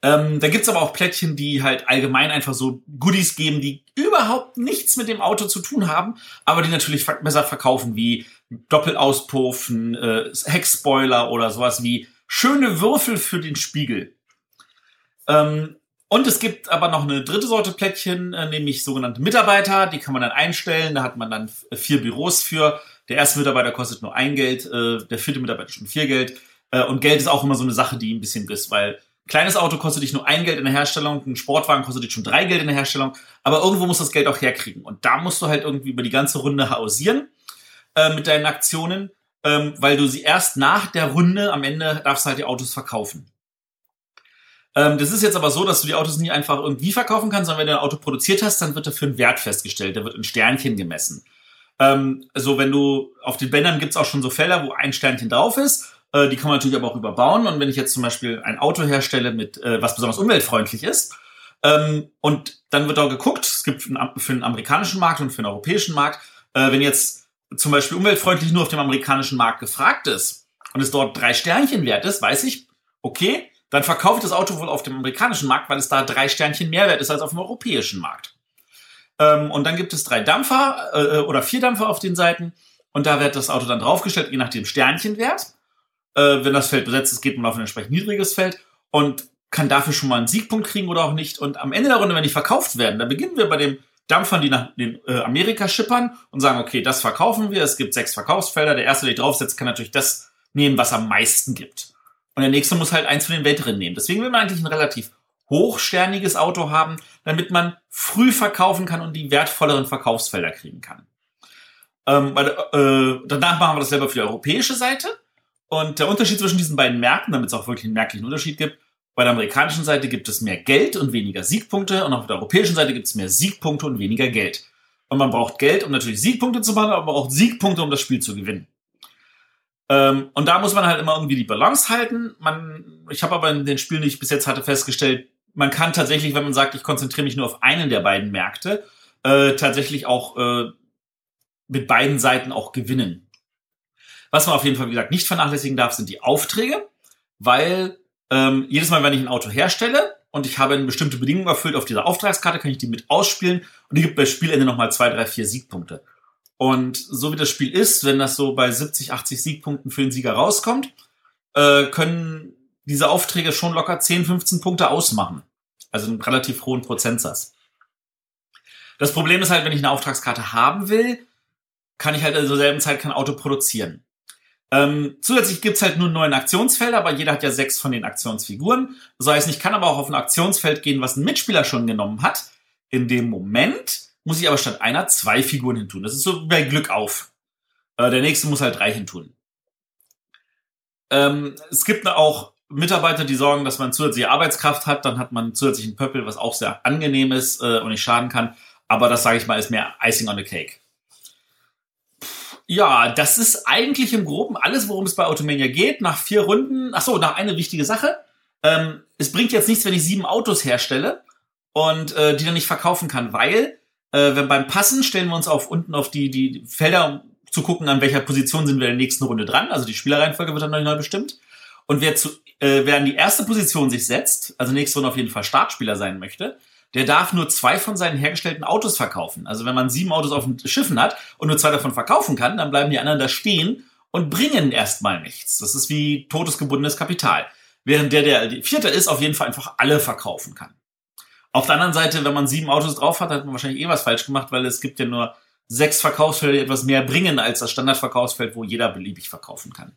Ähm, da gibt's aber auch Plättchen, die halt allgemein einfach so Goodies geben, die überhaupt nichts mit dem Auto zu tun haben, aber die natürlich besser verkaufen, wie Doppelauspuffen, äh, Heckspoiler oder sowas wie schöne Würfel für den Spiegel. Ähm, und es gibt aber noch eine dritte Sorte Plättchen, äh, nämlich sogenannte Mitarbeiter. Die kann man dann einstellen. Da hat man dann vier Büros für. Der erste Mitarbeiter kostet nur ein Geld, äh, der vierte Mitarbeiter schon vier Geld. Äh, und Geld ist auch immer so eine Sache, die ein bisschen ist, weil ein kleines Auto kostet dich nur ein Geld in der Herstellung, ein Sportwagen kostet dich schon drei Geld in der Herstellung. Aber irgendwo muss das Geld auch herkriegen. Und da musst du halt irgendwie über die ganze Runde hausieren äh, mit deinen Aktionen, ähm, weil du sie erst nach der Runde am Ende darfst halt die Autos verkaufen. Ähm, das ist jetzt aber so, dass du die Autos nie einfach irgendwie verkaufen kannst, sondern wenn du ein Auto produziert hast, dann wird dafür ein Wert festgestellt, der wird in Sternchen gemessen. Ähm, also wenn du auf den Bändern gibt's auch schon so Felder, wo ein Sternchen drauf ist. Äh, die kann man natürlich aber auch überbauen. Und wenn ich jetzt zum Beispiel ein Auto herstelle, mit äh, was besonders umweltfreundlich ist, ähm, und dann wird auch geguckt, es gibt für den amerikanischen Markt und für den europäischen Markt, äh, wenn jetzt zum Beispiel umweltfreundlich nur auf dem amerikanischen Markt gefragt ist und es dort drei Sternchen wert ist, weiß ich, okay, dann verkaufe ich das Auto wohl auf dem amerikanischen Markt, weil es da drei Sternchen mehr wert ist als auf dem europäischen Markt. Ähm, und dann gibt es drei Dampfer äh, oder vier Dampfer auf den Seiten und da wird das Auto dann draufgestellt, je nach dem Sternchenwert. Äh, wenn das Feld besetzt ist, geht man auf ein entsprechend niedriges Feld und kann dafür schon mal einen Siegpunkt kriegen oder auch nicht. Und am Ende der Runde, wenn die verkauft werden, dann beginnen wir bei dem dampfern die nach den äh, Amerika schippern und sagen, okay, das verkaufen wir, es gibt sechs Verkaufsfelder, der erste, der draufsetzt, kann natürlich das nehmen, was am meisten gibt. Und der nächste muss halt eins von den Weltrennen nehmen. Deswegen will man eigentlich ein relativ hochsterniges Auto haben, damit man früh verkaufen kann und die wertvolleren Verkaufsfelder kriegen kann. Ähm, weil, äh, danach machen wir das selber für die europäische Seite. Und der Unterschied zwischen diesen beiden Märkten, damit es auch wirklich einen merklichen Unterschied gibt, bei der amerikanischen Seite gibt es mehr Geld und weniger Siegpunkte und auf der europäischen Seite gibt es mehr Siegpunkte und weniger Geld. Und man braucht Geld, um natürlich Siegpunkte zu machen, aber man braucht Siegpunkte, um das Spiel zu gewinnen. Ähm, und da muss man halt immer irgendwie die Balance halten. Man, ich habe aber in den Spielen, die ich bis jetzt hatte, festgestellt, man kann tatsächlich, wenn man sagt, ich konzentriere mich nur auf einen der beiden Märkte, äh, tatsächlich auch äh, mit beiden Seiten auch gewinnen. Was man auf jeden Fall, wie gesagt, nicht vernachlässigen darf, sind die Aufträge, weil ähm, jedes Mal, wenn ich ein Auto herstelle und ich habe eine bestimmte Bedingung erfüllt auf dieser Auftragskarte, kann ich die mit ausspielen und die gibt bei Spielende nochmal zwei, drei, vier Siegpunkte. Und so wie das Spiel ist, wenn das so bei 70, 80 Siegpunkten für den Sieger rauskommt, äh, können diese Aufträge schon locker 10, 15 Punkte ausmachen. Also einen relativ hohen Prozentsatz. Das Problem ist halt, wenn ich eine Auftragskarte haben will, kann ich halt in derselben Zeit kein Auto produzieren. Ähm, zusätzlich gibt's halt nur neun Aktionsfelder, aber jeder hat ja sechs von den Aktionsfiguren. Das heißt, ich kann aber auch auf ein Aktionsfeld gehen, was ein Mitspieler schon genommen hat. In dem Moment muss ich aber statt einer zwei Figuren hintun. Das ist so bei Glück auf. Äh, der nächste muss halt drei hintun. Ähm, es gibt auch Mitarbeiter, die sorgen, dass man zusätzliche Arbeitskraft hat. Dann hat man zusätzlichen Pöppel, was auch sehr angenehm ist äh, und nicht schaden kann. Aber das, sage ich mal, ist mehr Icing on the Cake. Ja, das ist eigentlich im Groben alles, worum es bei Automania geht. Nach vier Runden, ach so, nach eine wichtige Sache. Ähm, es bringt jetzt nichts, wenn ich sieben Autos herstelle und äh, die dann nicht verkaufen kann, weil äh, wenn beim Passen stellen wir uns auf unten auf die, die Felder, um zu gucken, an welcher Position sind wir in der nächsten Runde dran. Also die Spielerreihenfolge wird dann neu bestimmt. Und wer, zu, äh, wer an die erste Position sich setzt, also nächste Runde auf jeden Fall Startspieler sein möchte, der darf nur zwei von seinen hergestellten Autos verkaufen. Also wenn man sieben Autos auf den Schiffen hat und nur zwei davon verkaufen kann, dann bleiben die anderen da stehen und bringen erstmal nichts. Das ist wie todesgebundenes Kapital. Während der, der vierte ist, auf jeden Fall einfach alle verkaufen kann. Auf der anderen Seite, wenn man sieben Autos drauf hat, hat man wahrscheinlich eh was falsch gemacht, weil es gibt ja nur sechs Verkaufsfelder, die etwas mehr bringen als das Standardverkaufsfeld, wo jeder beliebig verkaufen kann.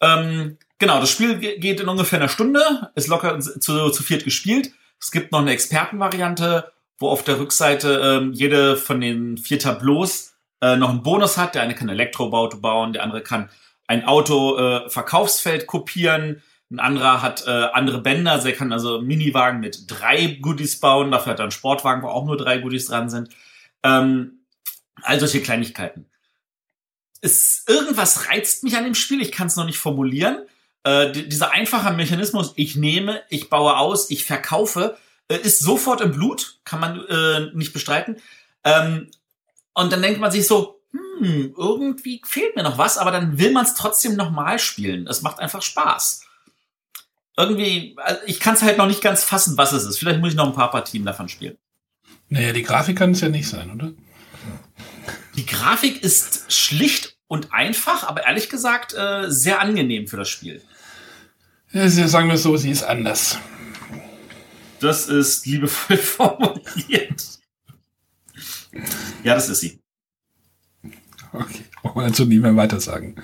Ähm, genau, das Spiel geht in ungefähr einer Stunde, ist locker zu, zu viert gespielt. Es gibt noch eine Expertenvariante, wo auf der Rückseite ähm, jede von den vier Tableaus äh, noch einen Bonus hat. Der eine kann Elektroauto bauen, der andere kann ein Auto äh, kopieren, ein anderer hat äh, andere Bänder, also er kann also Miniwagen mit drei Goodies bauen, dafür hat er einen Sportwagen, wo auch nur drei Goodies dran sind. Ähm, all solche Kleinigkeiten. Es, irgendwas reizt mich an dem Spiel, ich kann es noch nicht formulieren. Äh, dieser einfache Mechanismus, ich nehme, ich baue aus, ich verkaufe, äh, ist sofort im Blut, kann man äh, nicht bestreiten. Ähm, und dann denkt man sich so, hm, irgendwie fehlt mir noch was, aber dann will man es trotzdem nochmal spielen. Es macht einfach Spaß. Irgendwie, also ich kann es halt noch nicht ganz fassen, was es ist. Vielleicht muss ich noch ein paar Partien davon spielen. Naja, die Grafik kann es ja nicht sein, oder? Die Grafik ist schlicht und einfach, aber ehrlich gesagt äh, sehr angenehm für das Spiel. Ja, sagen wir so, sie ist anders. Das ist liebevoll formuliert. Ja, das ist sie. Okay, wollen wir dazu nie mehr weiter sagen.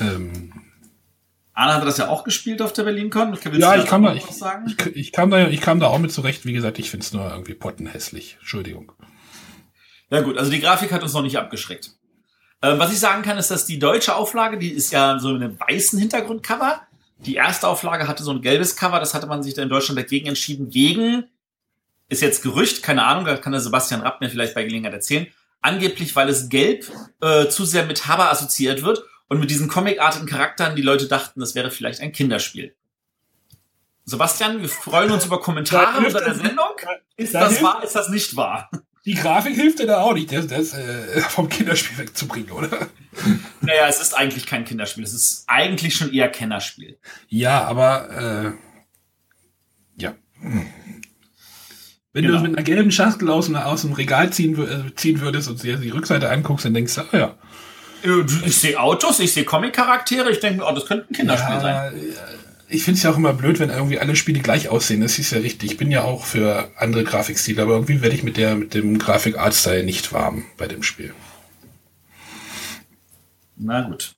Ähm, Anna hatte das ja auch gespielt auf der BerlinCon. Ja, ich kam, da, ich, ich, ich, kam da, ich kam da auch mit zurecht. Wie gesagt, ich finde es nur irgendwie pottenhässlich. Entschuldigung. Ja gut, also die Grafik hat uns noch nicht abgeschreckt. Ähm, was ich sagen kann, ist, dass die deutsche Auflage, die ist ja so in einem weißen Hintergrundcover. Die erste Auflage hatte so ein gelbes Cover, das hatte man sich dann in Deutschland dagegen entschieden, wegen, ist jetzt Gerücht, keine Ahnung, da kann der Sebastian Rapp mir vielleicht bei Gelegenheit erzählen, angeblich, weil es gelb äh, zu sehr mit Haber assoziiert wird und mit diesen comicartigen Charakteren die Leute dachten, das wäre vielleicht ein Kinderspiel. Sebastian, wir freuen uns über Kommentare unter der Sendung. Ist das wahr, ist das nicht wahr? Die Grafik hilft dir da auch nicht, das, das äh, vom Kinderspiel wegzubringen, oder? Naja, es ist eigentlich kein Kinderspiel. Es ist eigentlich schon eher Kennerspiel. Ja, aber äh, ja. Wenn genau. du mit einer gelben Schachtel aus, aus dem Regal ziehen, äh, ziehen würdest und dir die Rückseite anguckst, dann denkst du, oh ja. Ich sehe Autos, ich sehe Comic-Charaktere, ich denke, oh, das könnte ein Kinderspiel ja, sein. ich finde es ja auch immer blöd, wenn irgendwie alle Spiele gleich aussehen. Das ist ja richtig. Ich bin ja auch für andere Grafikstile, aber irgendwie werde ich mit der, mit dem Grafik-Art-Style nicht warm bei dem Spiel. Na gut.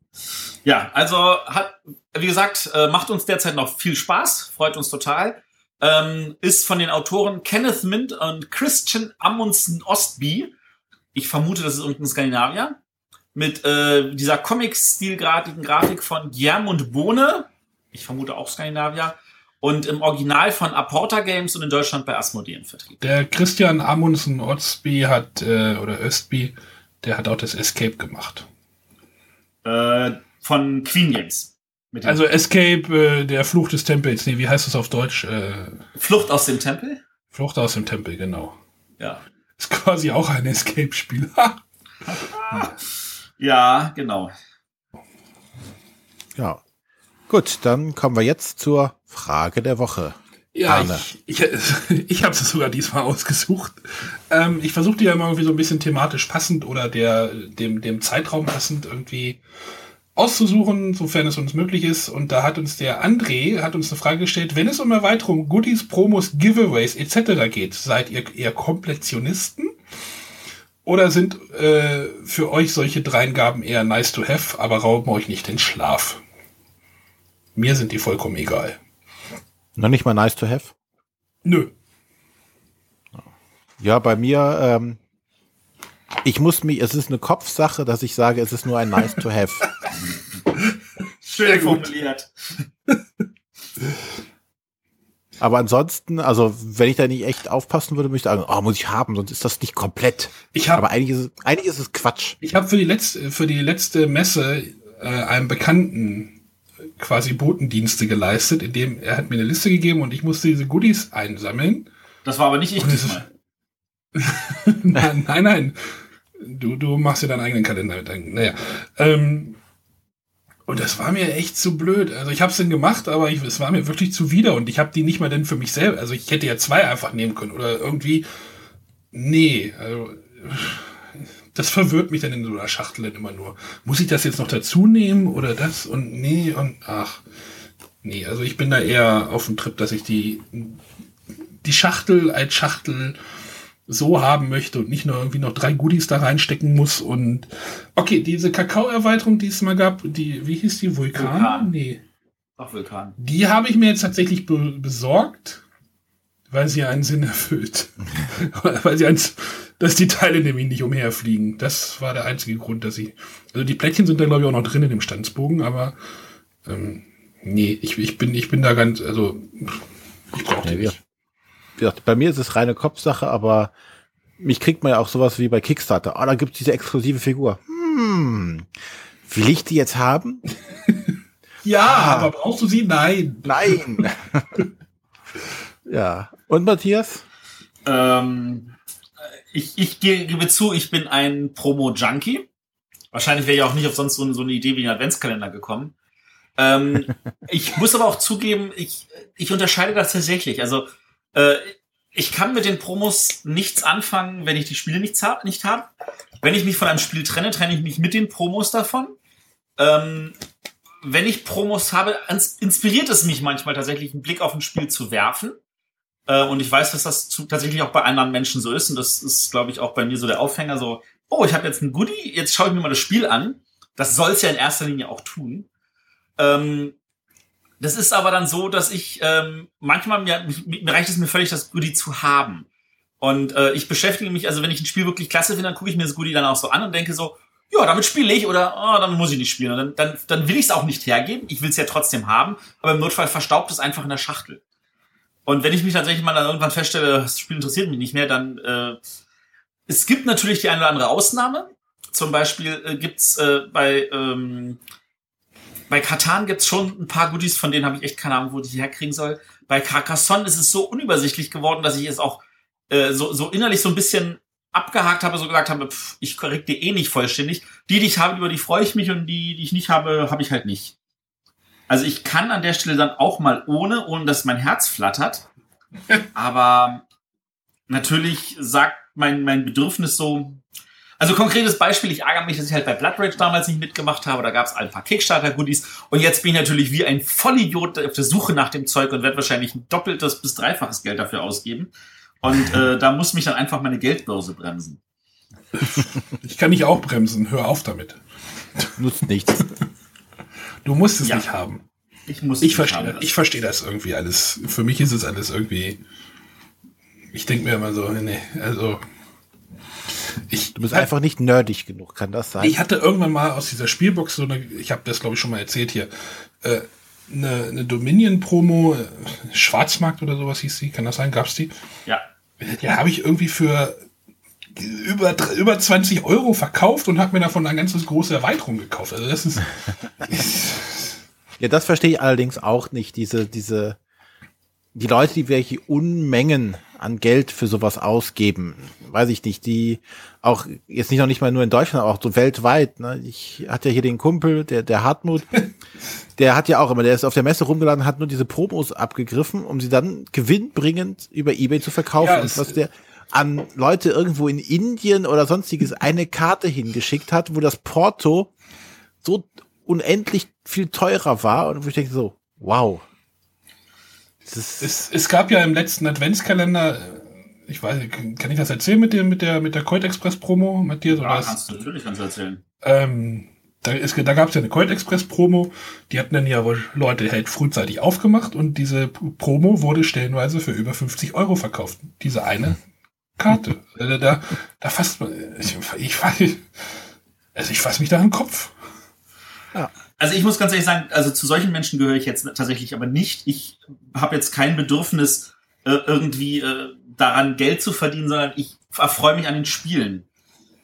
Ja, also hat, wie gesagt, äh, macht uns derzeit noch viel Spaß, freut uns total. Ähm, ist von den Autoren Kenneth Mint und Christian Amundsen Ostby. Ich vermute, das ist irgendein Skandinavier. Mit äh, dieser Comic-stilgradigen Grafik von Gjermund Bohne. Ich vermute auch Skandinavier. Und im Original von Aporta Games und in Deutschland bei Asmodee vertrieben. Der Christian Amundsen Ostby hat, äh, oder Östby, der hat auch das Escape gemacht. Äh, von Queen Games. Also Escape, äh, der Fluch des Tempels. Nee, wie heißt das auf Deutsch? Äh, Flucht aus dem Tempel? Flucht aus dem Tempel, genau. Ja. Ist quasi auch ein Escape-Spiel. ja, genau. Ja. Gut, dann kommen wir jetzt zur Frage der Woche. Ja, Arne. ich, ich, ich habe es sogar diesmal ausgesucht. Ähm, ich versuche die ja immer irgendwie so ein bisschen thematisch passend oder der, dem, dem Zeitraum passend irgendwie auszusuchen, sofern es uns möglich ist. Und da hat uns der André, hat uns eine Frage gestellt, wenn es um Erweiterung, Goodies, Promos, Giveaways etc. geht, seid ihr eher Komplettionisten? Oder sind äh, für euch solche Dreingaben eher nice to have, aber rauben euch nicht den Schlaf? Mir sind die vollkommen egal. Noch nicht mal nice to have? Nö. Ja, bei mir, ähm, ich muss mich, es ist eine Kopfsache, dass ich sage, es ist nur ein nice to have. Schön formuliert. Aber ansonsten, also wenn ich da nicht echt aufpassen würde, müsste ich sagen, oh, muss ich haben, sonst ist das nicht komplett. Ich hab, Aber eigentlich ist, es, eigentlich ist es Quatsch. Ich habe für die letzte für die letzte Messe äh, einem Bekannten quasi Botendienste geleistet, indem er hat mir eine Liste gegeben und ich musste diese Goodies einsammeln. Das war aber nicht ich diesmal. nein, nein, nein. Du, du machst ja deinen eigenen Kalender mit naja. Ähm, und das war mir echt zu blöd. Also ich habe es dann gemacht, aber ich, es war mir wirklich zuwider und ich habe die nicht mal denn für mich selber. Also ich hätte ja zwei einfach nehmen können oder irgendwie. Nee, also das verwirrt mich dann in so einer Schachtel immer nur. Muss ich das jetzt noch dazu nehmen oder das und nee und ach. Nee, also ich bin da eher auf dem Trip, dass ich die, die Schachtel als Schachtel so haben möchte und nicht nur irgendwie noch drei Goodies da reinstecken muss. Und okay, diese Kakao-Erweiterung, die es mal gab, die, wie hieß die? Vulkan? Vulkan. Nee. Ach, Vulkan. Die habe ich mir jetzt tatsächlich be besorgt, weil sie einen Sinn erfüllt. weil sie eins, dass die Teile nämlich nicht umherfliegen. Das war der einzige Grund, dass ich. Also die Plättchen sind da, glaube ich, auch noch drin in dem Stanzbogen, aber ähm, nee, ich, ich bin, ich bin da ganz, also ich brauche die nicht gesagt, bei mir ist es reine Kopfsache, aber mich kriegt man ja auch sowas wie bei Kickstarter. Ah, oh, da gibt es diese exklusive Figur. Hm, will ich die jetzt haben? ja, ah. aber brauchst du sie? Nein. Nein. ja. Und Matthias? Ähm, ich, ich gebe zu, ich bin ein Promo-Junkie. Wahrscheinlich wäre ich auch nicht auf sonst so, so eine Idee wie ein Adventskalender gekommen. Ähm, ich muss aber auch zugeben, ich, ich unterscheide das tatsächlich. Also äh, ich kann mit den Promos nichts anfangen, wenn ich die Spiele nicht, hab, nicht habe. Wenn ich mich von einem Spiel trenne, trenne ich mich mit den Promos davon. Ähm, wenn ich Promos habe, inspiriert es mich manchmal tatsächlich, einen Blick auf ein Spiel zu werfen. Äh, und ich weiß, dass das zu, tatsächlich auch bei anderen Menschen so ist. Und das ist, glaube ich, auch bei mir so der Aufhänger. So, oh, ich habe jetzt ein Goodie, jetzt schaue ich mir mal das Spiel an. Das soll es ja in erster Linie auch tun. Ähm, das ist aber dann so, dass ich ähm, manchmal mir, mir reicht es mir völlig, das Goodie zu haben. Und äh, ich beschäftige mich, also wenn ich ein Spiel wirklich klasse finde, dann gucke ich mir das Goodie dann auch so an und denke so, ja, damit spiele ich oder oh, damit muss ich nicht spielen. Und dann, dann, dann will ich es auch nicht hergeben. Ich will es ja trotzdem haben, aber im Notfall verstaubt es einfach in der Schachtel. Und wenn ich mich tatsächlich mal dann irgendwann feststelle, das Spiel interessiert mich nicht mehr, dann äh, es gibt natürlich die eine oder andere Ausnahme. Zum Beispiel äh, gibt's äh, bei ähm, bei Katan gibt's schon ein paar Goodies, von denen habe ich echt keine Ahnung, wo ich die herkriegen soll. Bei Carcassonne ist es so unübersichtlich geworden, dass ich es auch äh, so, so innerlich so ein bisschen abgehakt habe, so gesagt habe, pff, ich korrekt die eh nicht vollständig. Die, die ich habe, über die freue ich mich und die, die ich nicht habe, habe ich halt nicht. Also ich kann an der Stelle dann auch mal ohne, ohne dass mein Herz flattert. Aber natürlich sagt mein, mein Bedürfnis so, Also konkretes Beispiel, ich ärgere mich, dass ich halt bei Blood Rage damals nicht mitgemacht habe. Da gab es ein paar Kickstarter-Goodies. Und jetzt bin ich natürlich wie ein Vollidiot auf der Suche nach dem Zeug und werde wahrscheinlich ein doppeltes bis dreifaches Geld dafür ausgeben. Und äh, da muss mich dann einfach meine Geldbörse bremsen. Ich kann mich auch bremsen. Hör auf damit. Nutzt nichts. Du musst es Ja. nicht haben. Ich muss Ich nicht verstehe, haben. ich verstehe das irgendwie alles. Für mich ist es alles irgendwie. Ich denke mir immer so, nee, also. Ich, Du bist einfach nicht nerdig genug, kann das sein? ich hatte irgendwann mal aus dieser Spielbox so eine, ich habe das glaube ich schon mal erzählt hier, äh, eine, eine Dominion-Promo, äh, Schwarzmarkt oder sowas hieß die, kann das sein? Gab's die? Ja. Die habe ich irgendwie für über, über 20 Euro verkauft und habe mir davon eine ganze große Erweiterung gekauft. Also das ist, Ja, das verstehe ich allerdings auch nicht. Diese, diese, die Leute, die welche Unmengen an Geld für sowas ausgeben, weiß ich nicht, die auch jetzt nicht noch nicht mal nur in Deutschland, aber auch so weltweit. Ne? Ich hatte ja hier den Kumpel, der, der Hartmut, der hat ja auch immer, der ist auf der Messe rumgeladen, hat nur diese Promos abgegriffen, um sie dann gewinnbringend über Ebay zu verkaufen. Ja, was der an Leute irgendwo in Indien oder sonstiges eine Karte hingeschickt hat, wo das Porto so unendlich viel teurer war und wo ich denke so, wow. Es, es gab ja im letzten Adventskalender, äh, ich weiß, nicht, kann ich das erzählen mit dem, mit der, mit der Colt Express Promo, Matthias? Ja, kannst du, natürlich kannst du erzählen. Ähm, da, ist, da gab es ja eine Colt Express Promo, die hatten dann ja wohl Leute halt frühzeitig aufgemacht und diese Promo wurde stellenweise für über 50 Euro verkauft. Diese eine Karte. Da, da, da fasst man, ich, ich, fass- also ich fass mich da im Kopf. Also ich muss ganz ehrlich sagen, also zu solchen Menschen gehöre ich jetzt tatsächlich aber nicht. Ich habe jetzt kein Bedürfnis, äh, irgendwie äh, daran Geld zu verdienen, sondern ich erfreue mich an den Spielen.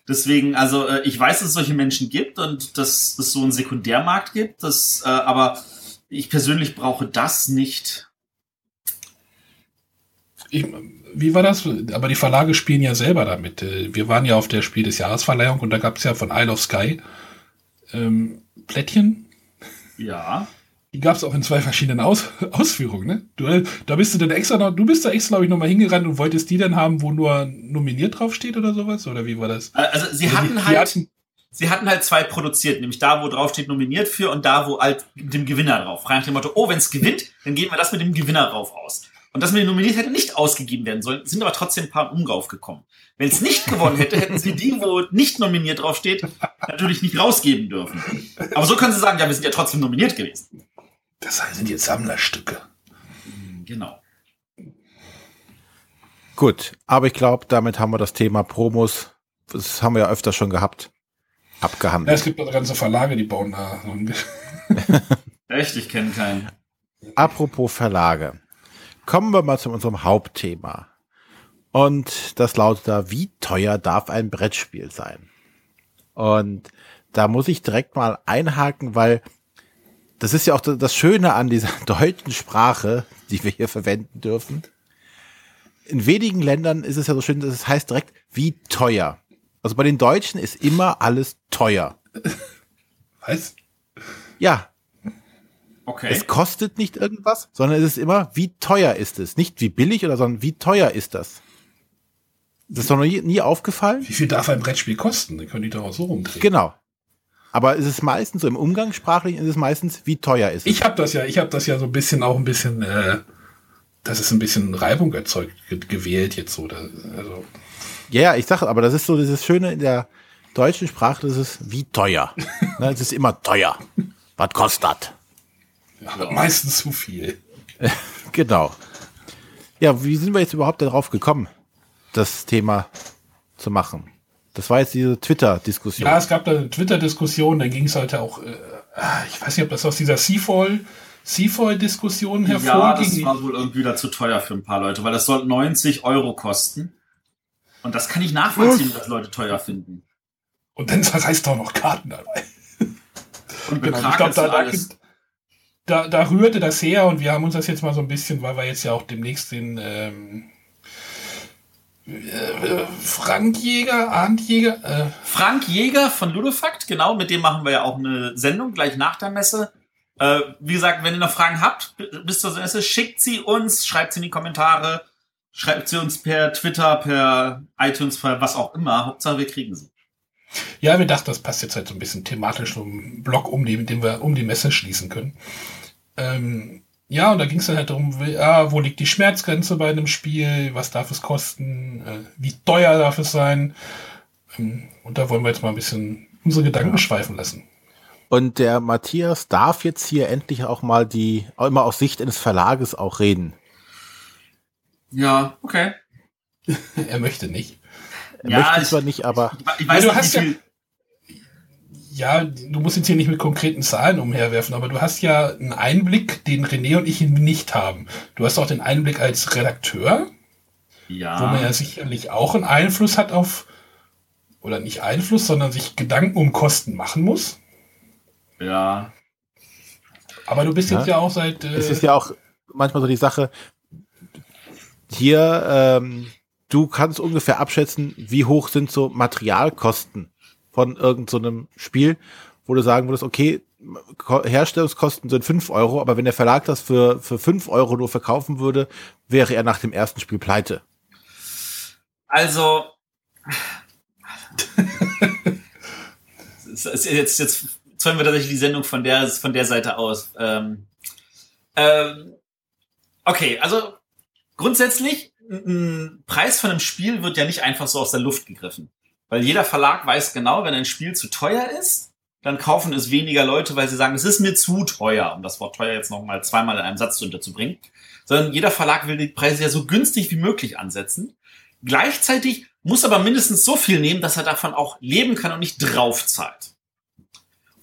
Deswegen, also äh, ich weiß, dass es solche Menschen gibt und dass es so einen Sekundärmarkt gibt, das, aber ich persönlich brauche das nicht. Ich, wie war das? Aber die Verlage spielen ja selber damit. Wir waren ja auf der Spiel des Jahresverleihung und da gab es ja von Isle of Sky ähm, Plättchen. Ja. Die gab es auch in zwei verschiedenen Aus Ausführungen, ne? Du, da bist du dann extra noch, du bist da extra, glaube ich, nochmal hingerannt und wolltest die dann haben, wo nur nominiert draufsteht oder sowas? Oder wie war das? Äh, Also sie Also hatten die, die halt. hatten, Sie hatten halt zwei produziert, nämlich da, wo drauf steht nominiert für und da, wo halt mit dem Gewinner drauf. Frei nach dem Motto, oh, wenn es gewinnt, dann geben wir das mit dem Gewinner drauf aus. Und das mit dem nominiert hätte nicht ausgegeben werden sollen, sind aber trotzdem ein paar um drauf gekommen. Wenn es nicht gewonnen hätte, hätten sie die, wo nicht nominiert drauf steht, natürlich nicht rausgeben dürfen. Aber so können sie sagen, ja, wir sind ja trotzdem nominiert gewesen. das sind jetzt Sammlerstücke. Genau. gut, aber ich glaube, damit haben wir das Thema Promos, das haben wir ja öfter schon gehabt, Ja, abgehandelt. es gibt ganze Verlage, die bauen da. Echt, ich kenne keinen. Apropos Verlage. Kommen wir mal zu unserem Hauptthema. Und das lautet da, wie teuer darf ein Brettspiel sein? Und da muss ich direkt mal einhaken, weil das ist ja auch das Schöne an dieser deutschen Sprache, die wir hier verwenden dürfen. In wenigen Ländern ist es ja so schön, dass es heißt direkt, wie teuer. Also bei den Deutschen ist immer alles teuer. Was? Ja, Okay. Es kostet nicht irgendwas, sondern es ist immer, wie teuer ist es? Nicht wie billig oder, sondern wie teuer ist das? Das ist doch noch nie, nie aufgefallen? Wie viel darf ein Brettspiel kosten? Dann können die doch auch so rumdrehen. Genau. Aber es ist meistens so im Umgangssprachlichen ist es meistens, wie teuer ist es? Ich habe das ja, ich habe das ja so ein bisschen auch ein bisschen, äh, das ist ein bisschen Reibung erzeugt ge gewählt jetzt so. Da, also Ja, ja, ich sage, aber das ist so dieses Schöne in der deutschen Sprache, das ist wie teuer. ne, es ist immer teuer. Was kostet? Ja, meistens zu viel. Genau. Ja, wie sind wir jetzt überhaupt darauf gekommen, das Thema zu machen? Das war jetzt diese Twitter-Diskussion. Ja, es gab da eine Twitter-Diskussion, da ging es halt auch, äh, ich weiß nicht, ob das aus dieser Seafall, Seafall-Diskussion Ja, hervorging. das war wohl irgendwie wieder zu teuer für ein paar Leute, weil das soll 90 Euro kosten. Und das kann ich nachvollziehen, dass Leute teuer finden. Und dann zerreißt auch noch Karten dabei. Und Genau, ich glaube, ist da, da, alles. Da, da rührte das her und wir haben uns das jetzt mal so ein bisschen, weil wir jetzt ja auch demnächst den ähm, äh, Frank Jäger, Arndt Jäger, äh, Frank Jäger von Ludofakt, genau, mit dem machen wir ja auch eine Sendung gleich nach der Messe. Äh, wie gesagt, wenn ihr noch Fragen habt bis zur Messe, schickt sie uns, schreibt sie in die Kommentare, schreibt sie uns per Twitter, per iTunes, per was auch immer. Hauptsache wir kriegen sie. Ja, wir dachten, das passt jetzt halt so ein bisschen thematisch so ein Block um die, mit dem wir um die Messe schließen können. Ähm, ja, und da ging es dann halt darum, ja, wo liegt die Schmerzgrenze bei einem Spiel, was darf es kosten, äh, wie teuer darf es sein. Ähm, und da wollen wir jetzt mal ein bisschen unsere Gedanken ja. schweifen lassen. Und der Matthias darf jetzt hier endlich auch mal die, auch immer aus Sicht eines Verlages auch reden. Ja, okay. er möchte nicht. Er ja, möchte ich, zwar nicht, aber. Ich weiß ja, du hast ja, ja, du musst jetzt hier nicht mit konkreten Zahlen umherwerfen, aber du hast ja einen Einblick, den René und ich nicht haben. Du hast auch den Einblick als Redakteur, ja. wo man ja sicherlich auch einen Einfluss hat auf, oder nicht Einfluss, sondern sich Gedanken um Kosten machen muss. Ja. Aber du bist ja. jetzt ja auch seit. Äh, es ist ja auch manchmal so die Sache, hier, ähm, du kannst ungefähr abschätzen, wie hoch sind so Materialkosten von irgendeinem so Spiel, wo du sagen würdest, okay, Herstellungskosten sind fünf Euro, aber wenn der Verlag das für, für fünf Euro nur verkaufen würde, wäre er nach dem ersten Spiel pleite. Also, jetzt, jetzt, zäumen wir tatsächlich die Sendung von der, von der Seite aus. Ähm, ähm, okay, also grundsätzlich, ein Preis von einem Spiel wird ja nicht einfach so aus der Luft gegriffen. Weil jeder Verlag weiß genau, wenn ein Spiel zu teuer ist, dann kaufen es weniger Leute, weil sie sagen, es ist mir zu teuer, um das Wort teuer jetzt noch mal zweimal in einem Satz unterzubringen. Sondern jeder Verlag will die Preise ja so günstig wie möglich ansetzen. Gleichzeitig muss aber mindestens so viel nehmen, dass er davon auch leben kann und nicht draufzahlt.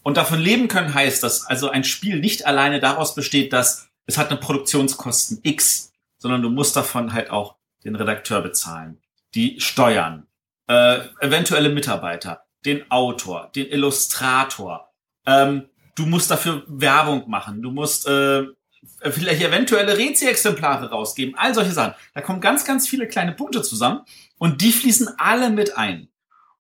Und davon leben können heißt, dass also ein Spiel nicht alleine daraus besteht, dass es hat eine Produktionskosten X, sondern du musst davon halt auch den Redakteur bezahlen, die Steuern, äh, eventuelle Mitarbeiter, den Autor, den Illustrator. Ähm, du musst dafür Werbung machen, du musst äh, vielleicht eventuelle Rezi-Exemplare rausgeben, all solche Sachen. Da kommen ganz, ganz viele kleine Punkte zusammen und die fließen alle mit ein.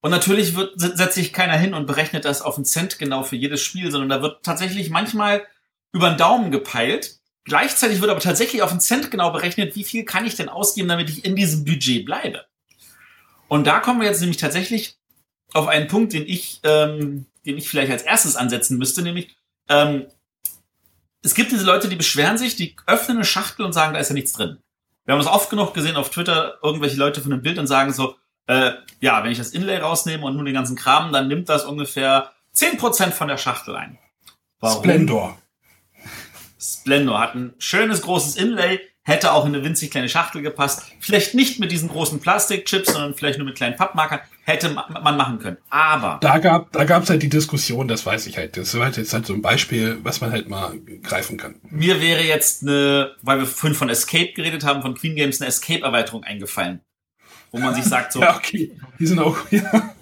Und natürlich wird, setzt sich keiner hin und berechnet das auf einen Cent genau für jedes Spiel, sondern da wird tatsächlich manchmal über den Daumen gepeilt. Gleichzeitig wird aber tatsächlich auf einen Cent genau berechnet, wie viel kann ich denn ausgeben, damit ich in diesem Budget bleibe. Und da kommen wir jetzt nämlich tatsächlich auf einen Punkt, den ich, ähm, den ich vielleicht als erstes ansetzen müsste, nämlich ähm, es gibt diese Leute, die beschweren sich, die öffnen eine Schachtel und sagen, da ist ja nichts drin. Wir haben das oft genug gesehen auf Twitter, irgendwelche Leute von einem Bild und sagen so, äh, ja, wenn ich das Inlay rausnehme und nur den ganzen Kram, dann nimmt das ungefähr zehn Prozent von der Schachtel ein. Warum? Splendor. Splendor hat ein schönes großes Inlay, hätte auch in eine winzig kleine Schachtel gepasst. Vielleicht nicht mit diesen großen Plastikchips, sondern vielleicht nur mit kleinen Pappmarkern. Hätte man machen können. Aber. Da gab da gab's halt die Diskussion, das weiß ich halt. Das war halt jetzt halt so ein Beispiel, was man halt mal greifen kann. Mir wäre jetzt eine, weil wir vorhin von Escape geredet haben, von Queen Games eine Escape-Erweiterung eingefallen. Wo man sich sagt, so. ja, okay. Die sind auch, ja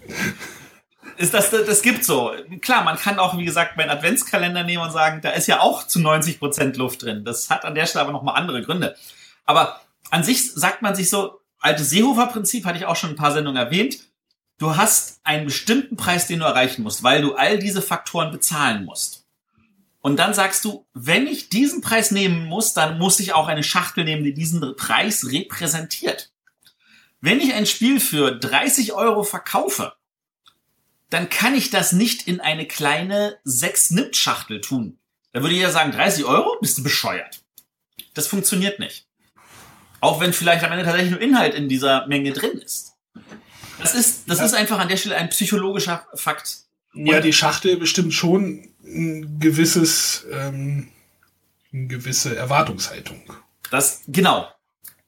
ist das, das gibt so. Klar, man kann auch, wie gesagt, meinen Adventskalender nehmen und sagen, da ist ja auch zu 90 Prozent Luft drin. Das hat an der Stelle aber nochmal andere Gründe. Aber an sich sagt man sich so, altes Seehofer-Prinzip hatte ich auch schon ein paar Sendungen erwähnt. Du hast einen bestimmten Preis, den du erreichen musst, weil du all diese Faktoren bezahlen musst. Und dann sagst du, wenn ich diesen Preis nehmen muss, dann muss ich auch eine Schachtel nehmen, die diesen Preis repräsentiert. Wenn ich ein Spiel für 30 Euro verkaufe, dann kann ich das nicht in eine kleine 6-Nip-Schachtel tun. Da würde ich ja sagen, 30 Euro? Bist du bescheuert. Das funktioniert nicht. Auch wenn vielleicht am Ende tatsächlich nur Inhalt in dieser Menge drin ist. Das ist, das ja. ist einfach an der Stelle ein psychologischer Fakt. Ja, die Schachtel bestimmt schon ein gewisses, ähm, eine gewisse Erwartungshaltung. Das, genau.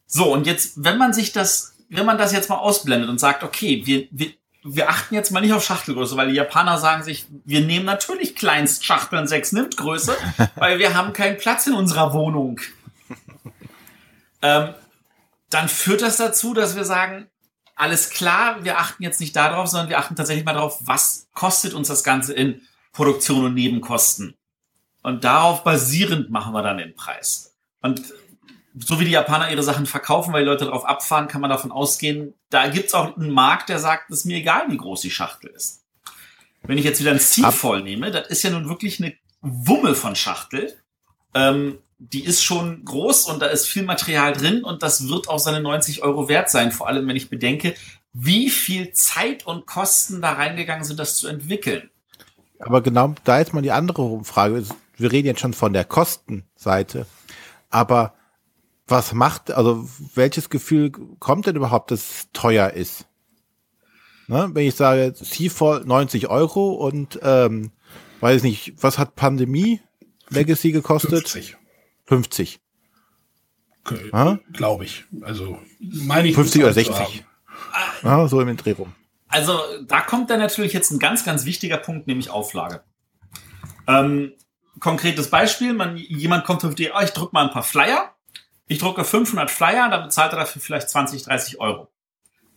So, und jetzt, wenn man sich das, wenn man das jetzt mal ausblendet und sagt, okay, wir, wir, wir achten jetzt mal nicht auf Schachtelgröße, weil die Japaner sagen sich, wir nehmen natürlich Kleinstschachteln 6 nimmt Größe, weil wir haben keinen Platz in unserer Wohnung. ähm, dann führt das dazu, dass wir sagen, alles klar, wir achten jetzt nicht darauf, sondern wir achten tatsächlich mal darauf, was kostet uns das Ganze in Produktion und Nebenkosten. Und darauf basierend machen wir dann den Preis. Und so wie die Japaner ihre Sachen verkaufen, weil die Leute darauf abfahren, kann man davon ausgehen, da gibt's auch einen Markt, der sagt, es ist mir egal, wie groß die Schachtel ist. Wenn ich jetzt wieder ein Seafall nehme, das ist ja nun wirklich eine Wumme von Schachtel. Ähm, die ist schon groß und da ist viel Material drin und das wird auch seine 90 Euro wert sein. Vor allem, wenn ich bedenke, wie viel Zeit und Kosten da reingegangen sind, das zu entwickeln. Aber genau da jetzt mal die andere Frage. Wir reden jetzt schon von der Kostenseite. Aber was macht, also welches Gefühl kommt denn überhaupt, dass es teuer ist? Ne? Wenn ich sage, Seafall 90 Euro und ähm, weiß nicht, was hat Pandemie Legacy gekostet? 50. 50. Okay, Glaube ich. Also meine ich. 50 oder 60. Ja, so im Dreh rum. Also da kommt dann natürlich jetzt ein ganz, ganz wichtiger Punkt, nämlich Auflage. Ähm, konkretes Beispiel, man, jemand kommt auf die, oh, ich druck mal ein paar Flyer. Ich drucke 500 Flyer, dann bezahlt er dafür vielleicht 20, 30 Euro.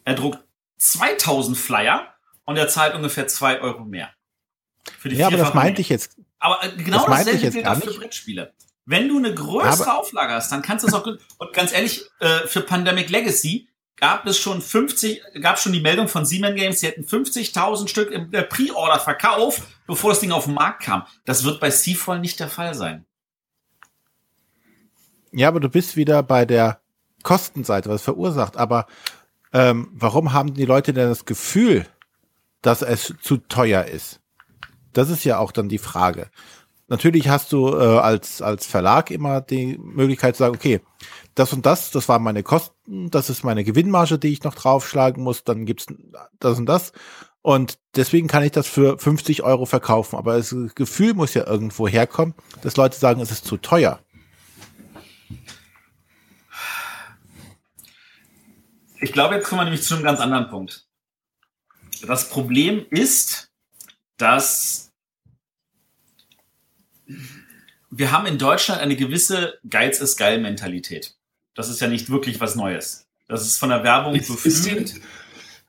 Er druckt 2000 Flyer und er zahlt ungefähr 2 Euro mehr. Für die ja, aber das meinte ich jetzt. Aber äh, genau das dasselbe gilt auch für Brettspiele. Wenn du eine größere aber Auflage hast, dann kannst du es auch, und ganz ehrlich, äh, für Pandemic Legacy gab es schon 50, gab schon die Meldung von Siemens Games, sie hätten 50.000 Stück im der Pre-Order verkauft, bevor das Ding auf den Markt kam. Das wird bei Seafall nicht der Fall sein. Ja, aber du bist wieder bei der Kostenseite, was verursacht. Aber ähm, warum haben die Leute denn das Gefühl, dass es zu teuer ist? Das ist ja auch dann die Frage. Natürlich hast du äh, als, als Verlag immer die Möglichkeit zu sagen, okay, das und das, das waren meine Kosten, das ist meine Gewinnmarge, die ich noch draufschlagen muss, dann gibt's das und das. Und deswegen kann ich das für 50 Euro verkaufen. Aber das Gefühl muss ja irgendwo herkommen, dass Leute sagen, es ist zu teuer. Ich glaube, jetzt kommen wir nämlich zu einem ganz anderen Punkt. Das Problem ist, dass wir haben in Deutschland eine gewisse Geiz ist geil Mentalität. Das ist ja nicht wirklich was Neues. Das ist von der Werbung ist, Ist die,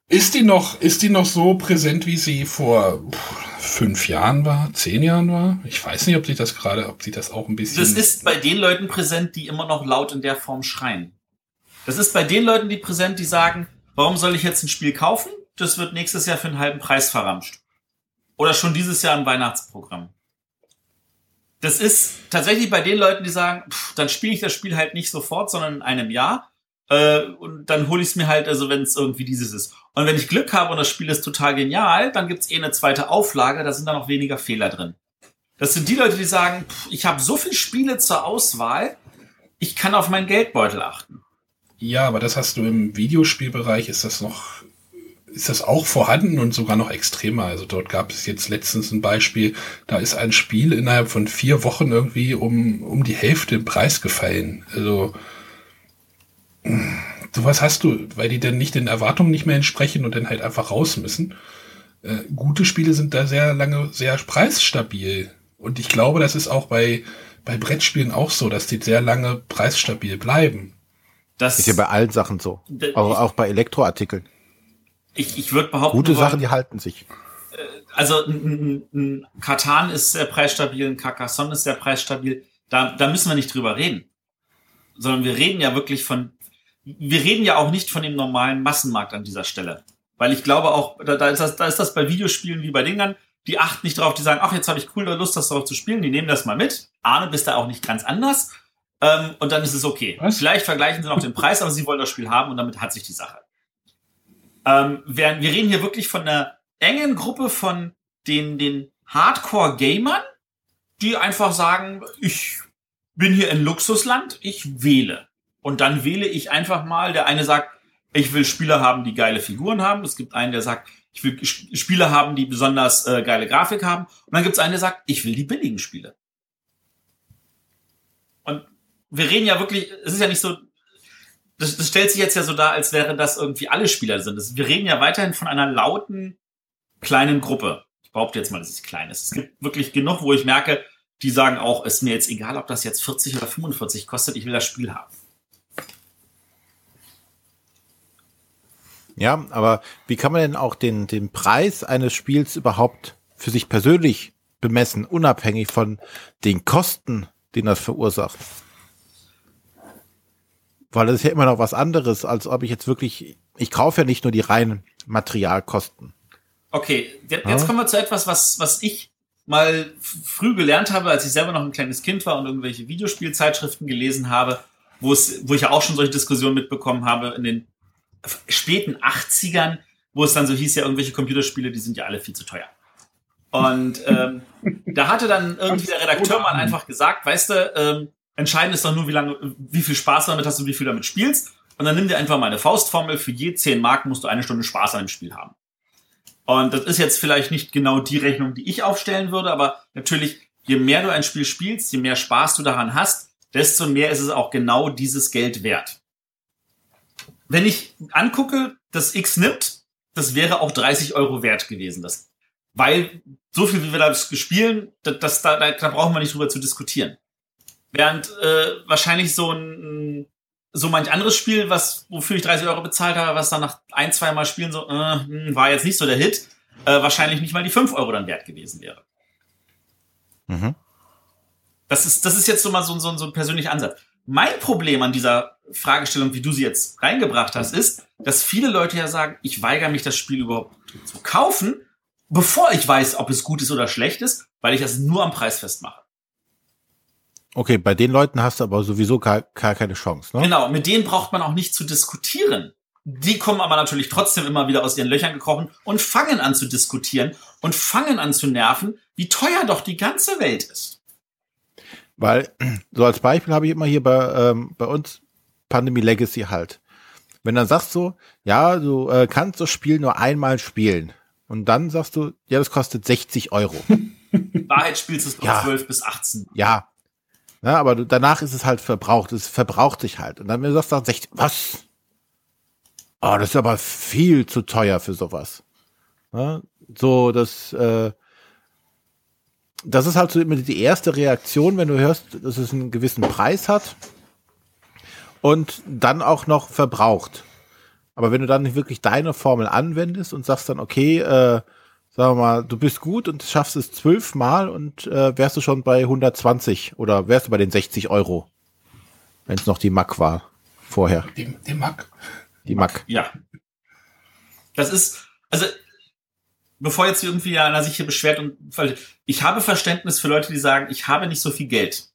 ist die noch, ist die noch so präsent, wie sie vor fünf Jahren war, zehn Jahren war? Ich weiß nicht, ob sich das gerade, ob sie das auch ein bisschen. Das ist bei den Leuten präsent, die immer noch laut in der Form schreien. Das ist bei den Leuten, die präsent, die sagen, warum soll ich jetzt ein Spiel kaufen? Das wird nächstes Jahr für einen halben Preis verramscht. Oder schon dieses Jahr im Weihnachtsprogramm. Das ist tatsächlich bei den Leuten, die sagen, pff, dann spiele ich das Spiel halt nicht sofort, sondern in einem Jahr. Äh, und dann hole ich es mir halt, also wenn es irgendwie dieses ist. Und wenn ich Glück habe und das Spiel ist total genial, dann gibt's eh eine zweite Auflage, da sind dann noch weniger Fehler drin. Das sind die Leute, die sagen, pff, ich habe so viele Spiele zur Auswahl, ich kann auf meinen Geldbeutel achten. Ja, aber das hast du im Videospielbereich, ist das noch ist das auch vorhanden und sogar noch extremer. Also dort gab es jetzt letztens ein Beispiel, da ist ein Spiel innerhalb von vier Wochen irgendwie um, um die Hälfte im Preis gefallen. Also sowas hast du, weil die dann nicht den Erwartungen nicht mehr entsprechen und dann halt einfach raus müssen. Äh, gute Spiele sind da sehr lange sehr preisstabil. Und ich glaube, das ist auch bei, bei Brettspielen auch so, dass die sehr lange preisstabil bleiben. Das ist ja bei allen Sachen so. Auch, auch bei Elektroartikeln ich, ich würde behaupten. Gute Sachen, die halten sich. Äh, also ein, ein Katan ist sehr preisstabil, ein Carcassonne ist sehr preisstabil. Da, da müssen wir nicht drüber reden. Sondern wir reden ja wirklich von, wir reden ja auch nicht von dem normalen Massenmarkt an dieser Stelle. Weil ich glaube auch, da, da, ist, das, da ist das bei Videospielen wie bei Dingern, die achten nicht drauf, die sagen, ach, jetzt habe ich cool Lust, das darauf zu spielen, die nehmen das mal mit. Arne, bist da auch nicht ganz anders. Ähm, und dann ist es okay. Was? Vielleicht vergleichen sie noch den Preis, aber sie wollen das Spiel haben und damit hat sich die Sache. Ähm, wir, wir reden hier wirklich von einer engen Gruppe von den, den Hardcore-Gamern, die einfach sagen, ich bin hier in Luxusland, ich wähle. Und dann wähle ich einfach mal, der eine sagt, ich will Spieler haben, die geile Figuren haben. Es gibt einen, der sagt, ich will Spieler haben, die besonders äh, geile Grafik haben. Und dann gibt es einen, der sagt, ich will die billigen Spiele. Wir reden ja wirklich, es ist ja nicht so, das, das stellt sich jetzt ja so dar, als wäre das irgendwie alle Spieler sind. Das, wir reden ja weiterhin von einer lauten, kleinen Gruppe. Ich behaupte jetzt mal, dass es klein ist. Es gibt wirklich genug, wo ich merke, die sagen auch, ist mir jetzt egal, ob das jetzt 40 oder 45 kostet, ich will das Spiel haben. Ja, aber wie kann man denn auch den, den Preis eines Spiels überhaupt für sich persönlich bemessen, unabhängig von den Kosten, den das verursacht? Weil das ist ja immer noch was anderes, als ob ich jetzt wirklich, ich kaufe ja nicht nur die reinen Materialkosten. Okay, jetzt ja? kommen wir zu etwas, was, was ich mal früh gelernt habe, als ich selber noch ein kleines Kind war und irgendwelche Videospielzeitschriften gelesen habe, wo es, wo ich ja auch schon solche Diskussionen mitbekommen habe in den späten 80ern, wo es dann so hieß, ja, irgendwelche Computerspiele, die sind ja alle viel zu teuer. Und ähm, da hatte dann irgendwie der Redakteur mal einfach gesagt, weißt du, ähm, entscheidend ist doch nur, wie lange, wie viel Spaß damit hast und wie viel damit spielst. Und dann nimm dir einfach mal eine Faustformel, für je 10 Mark musst du eine Stunde Spaß an dem Spiel haben. Und das ist jetzt vielleicht nicht genau die Rechnung, die ich aufstellen würde, aber natürlich, je mehr du ein Spiel spielst, je mehr Spaß du daran hast, desto mehr ist es auch genau dieses Geld wert. Wenn ich angucke, dass X nimmt, das wäre auch 30 Euro wert gewesen. Das, weil so viel, wie wir da spielen, das, das, da, da brauchen wir nicht drüber zu diskutieren. Während äh, wahrscheinlich so ein so manch anderes Spiel, was wofür ich 30 Euro bezahlt habe, was dann nach ein, zwei Mal spielen so, äh, hm, war jetzt nicht so der Hit, äh, wahrscheinlich nicht mal die 5 Euro dann wert gewesen wäre. Mhm. Das ist, das ist jetzt so mal so, so, so ein persönlicher Ansatz. Mein Problem an dieser Fragestellung, wie du sie jetzt reingebracht hast, ist, dass viele Leute ja sagen, ich weigere mich, das Spiel überhaupt zu kaufen, bevor ich weiß, ob es gut ist oder schlecht ist, weil ich das nur am Preis festmache. Okay, bei den Leuten hast du aber sowieso gar, gar keine Chance. Ne? Genau, mit denen braucht man auch nicht zu diskutieren. Die kommen aber natürlich trotzdem immer wieder aus ihren Löchern gekrochen und fangen an zu diskutieren und fangen an zu nerven, wie teuer doch die ganze Welt ist. Weil, so als Beispiel habe ich immer hier bei, ähm, bei uns Pandemie Legacy halt. Wenn dann sagst du, ja, du äh, kannst das Spiel nur einmal spielen. Und dann sagst du, ja, das kostet 60 Euro. Wahrheit spielst du es ja. 12 bis 18. Ja, ja, aber danach ist es halt verbraucht. Es verbraucht sich halt. Und dann wenn du sagst, dann 60, was? Oh, das ist aber viel zu teuer für sowas. Ja, so, das, äh, das ist halt so immer die erste Reaktion, wenn du hörst, dass es einen gewissen Preis hat und dann auch noch verbraucht. Aber wenn du dann nicht wirklich deine Formel anwendest und sagst dann, okay, äh, sagen wir mal, du bist gut und schaffst es zwölfmal und äh, wärst du schon bei 120 oder wärst du bei den 60 Euro, wenn es noch die Mac war vorher. Die, die Mac. Die Mac. Ja. Das ist, also, bevor jetzt irgendwie einer sich hier beschwert und ich habe Verständnis für Leute, die sagen, ich habe nicht so viel Geld.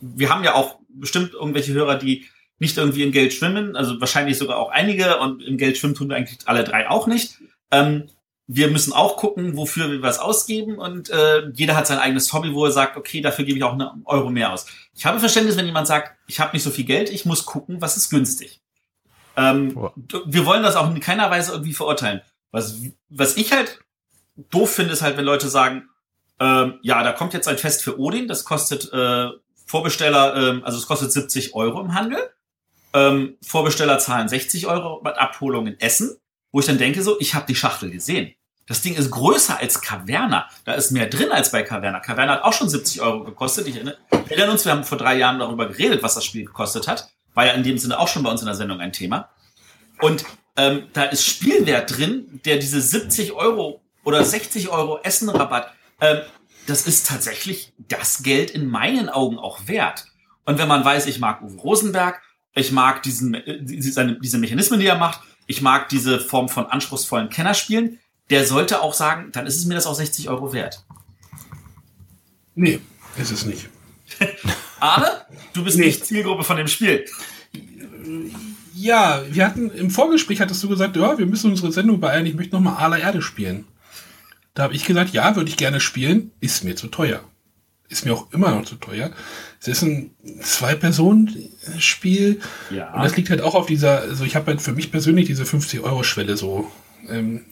Wir haben ja auch bestimmt irgendwelche Hörer, die nicht irgendwie in Geld schwimmen, also wahrscheinlich sogar auch einige und im Geld schwimmen tun wir eigentlich alle drei auch nicht. Ähm, wir müssen auch gucken, wofür wir was ausgeben und äh, jeder hat sein eigenes Hobby, wo er sagt, okay, dafür gebe ich auch einen Euro mehr aus. Ich habe Verständnis, wenn jemand sagt, ich habe nicht so viel Geld, ich muss gucken, was ist günstig. Ähm, oh. Wir wollen das auch in keiner Weise irgendwie verurteilen. Was, was ich halt doof finde, ist halt, wenn Leute sagen, ähm, ja, da kommt jetzt ein Fest für Odin, das kostet äh, Vorbesteller, ähm, also es kostet 70 Euro im Handel. Ähm, Vorbesteller zahlen 60 Euro mit Abholung in Essen, wo ich dann denke so, ich habe die Schachtel gesehen. Das Ding ist größer als Caverna. Da ist mehr drin als bei Caverna. Caverna hat auch schon 70 Euro gekostet. Ich erinnere, uns, wir haben vor drei Jahren darüber geredet, was das Spiel gekostet hat. War ja in dem Sinne auch schon bei uns in der Sendung ein Thema. Und ähm, da ist Spielwert drin, der diese 70 Euro oder 60 Euro Essenrabatt, ähm, das ist tatsächlich das Geld in meinen Augen auch wert. Und wenn man weiß, ich mag Uwe Rosenberg, ich mag diesen, äh, diese, diese Mechanismen, die er macht, ich mag diese Form von anspruchsvollen Kennerspielen, der sollte auch sagen, dann ist es mir das auch 60 Euro wert. Nee, ist es nicht. Arne, du bist nee. nicht Zielgruppe von dem Spiel. Ja, wir hatten im Vorgespräch hattest du gesagt, ja, wir müssen unsere Sendung beeilen, ich möchte nochmal Ala Erde spielen. Da habe ich gesagt, ja, würde ich gerne spielen, ist mir zu teuer. Ist mir auch immer noch zu teuer. Es ist ein Zwei-Personen-Spiel. Ja. Und das liegt halt auch auf dieser, also ich habe halt für mich persönlich diese 50-Euro-Schwelle so ähm,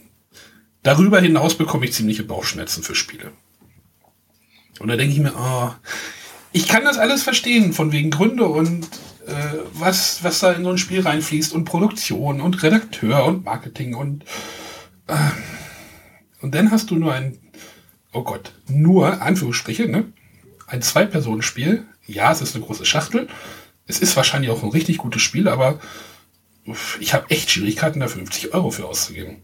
Darüber hinaus bekomme ich ziemliche Bauchschmerzen für Spiele. Und da denke ich mir, oh, ich kann das alles verstehen, von wegen Gründe und äh, was, was da in so ein Spiel reinfließt und Produktion und Redakteur und Marketing und äh, und dann hast du nur ein, oh Gott, nur, Anführungsstriche, ne? Ein Zwei-Personen-Spiel. Ja, es ist eine große Schachtel. Es ist wahrscheinlich auch ein richtig gutes Spiel, aber ich habe echt Schwierigkeiten, da 50 Euro für auszugeben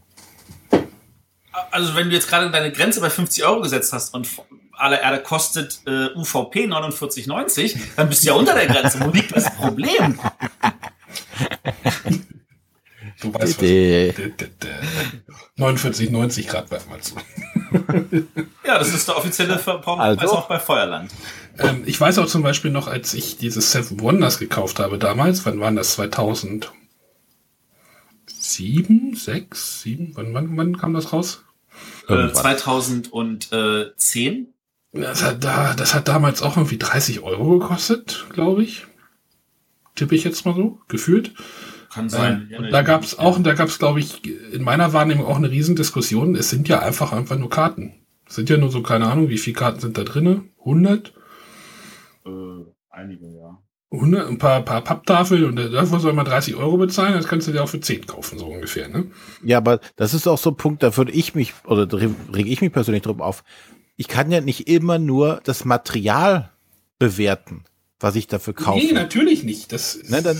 also wenn du jetzt gerade deine Grenze bei 50 Euro gesetzt hast und aller Erde kostet äh, UVP 49,90, dann bist du ja unter der Grenze. Wo liegt das Problem? Du weißt was. 49,90 Grad werfen wir zu. ja, das ist der offizielle Performance also? auch bei Feuerland. Ähm, ich weiß auch zum Beispiel noch, als ich dieses Seven Wonders gekauft habe damals, wann waren das? 2007 2007, 6, 7, wann, wann, wann kam das raus? Äh, 2010. Das hat, da, das hat damals auch irgendwie 30 Euro gekostet, glaube ich. Tippe ich jetzt mal so, gefühlt. Kann sein. Ähm, und da gab es auch, und da gab es, glaube ich, in meiner Wahrnehmung auch eine Riesendiskussion. Es sind ja einfach einfach nur Karten. Es sind ja nur so, keine Ahnung, wie viele Karten sind da drinne? 100? Äh, einige, ja. 100, ein paar, paar Papptafeln und dafür soll man 30 Euro bezahlen, das kannst du dir auch für 10 kaufen, so ungefähr, ne? Ja, aber das ist auch so ein Punkt, da würde ich mich, oder rege ich mich persönlich drüber auf. Ich kann ja nicht immer nur das Material bewerten, was ich dafür kaufe. Nee, natürlich nicht. Das ne, dann,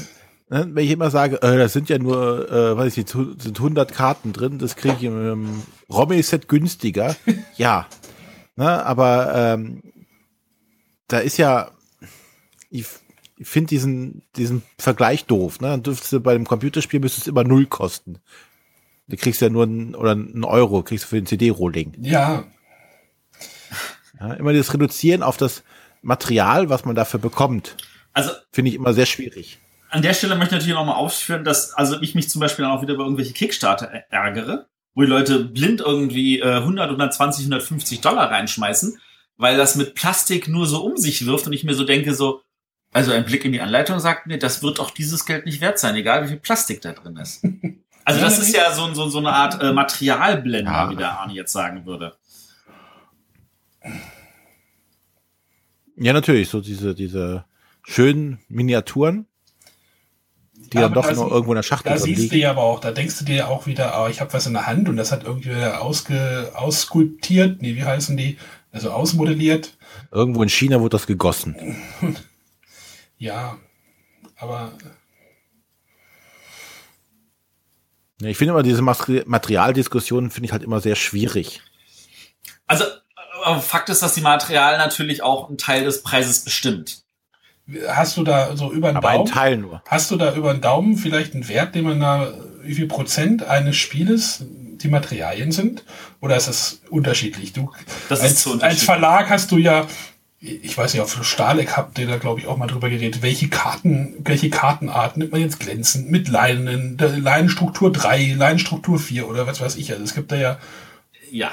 ne, wenn ich immer sage, äh, das sind ja nur, äh, weiß ich nicht, sind 100 Karten drin, das kriege ich im Romy-Set günstiger. ja. Ne, aber ähm, da ist ja, ich, ich finde diesen, diesen Vergleich doof. Ne? Dann dürftest du bei dem Computerspiel müsstest es immer null kosten. Du kriegst ja nur einen, oder einen Euro, kriegst du für den CD-Rolling. Ja. ja. Immer das Reduzieren auf das Material, was man dafür bekommt. Also. Finde ich immer sehr schwierig. An der Stelle möchte ich natürlich noch mal ausführen, dass, also ich mich zum Beispiel dann auch wieder über irgendwelche Kickstarter ärgere, wo die Leute blind irgendwie äh, 100, 120, 150 Dollar reinschmeißen, weil das mit Plastik nur so um sich wirft und ich mir so denke so, also ein Blick in die Anleitung sagt mir, das wird auch dieses Geld nicht wert sein, egal wie viel Plastik da drin ist. Also das ist ja so, so, so eine Art äh, Materialblender, ja. wie der Arne jetzt sagen würde. Ja, natürlich, so diese, diese schönen Miniaturen, die ja, dann doch noch irgendwo in der Schachtel Da siehst liegen. du ja aber auch, da denkst du dir auch wieder, oh, ich habe was in der Hand und das hat irgendwie ausge, ausskulptiert, nee, wie heißen die? Also ausmodelliert. Irgendwo in China wurde das gegossen. Ja, aber. Ja, ich finde immer diese Materialdiskussionen finde ich halt immer sehr schwierig. Also Fakt ist, dass die Material natürlich auch einen Teil des Preises bestimmt. Hast du da so über einen Aber Daumen? Ein Teil nur. Hast du da über einen Daumen vielleicht einen Wert, den man da, wie viel Prozent eines Spieles die Materialien sind? Oder ist das unterschiedlich? Du, das als, ist so als Verlag hast du ja ich weiß nicht, auf Stahleck habt ihr da, glaube ich, auch mal drüber geredet, welche Karten, welche Kartenart nimmt man jetzt glänzend mit Leinen, Leinenstruktur 3, Leinenstruktur 4 oder was weiß ich. Also es gibt da ja, ja.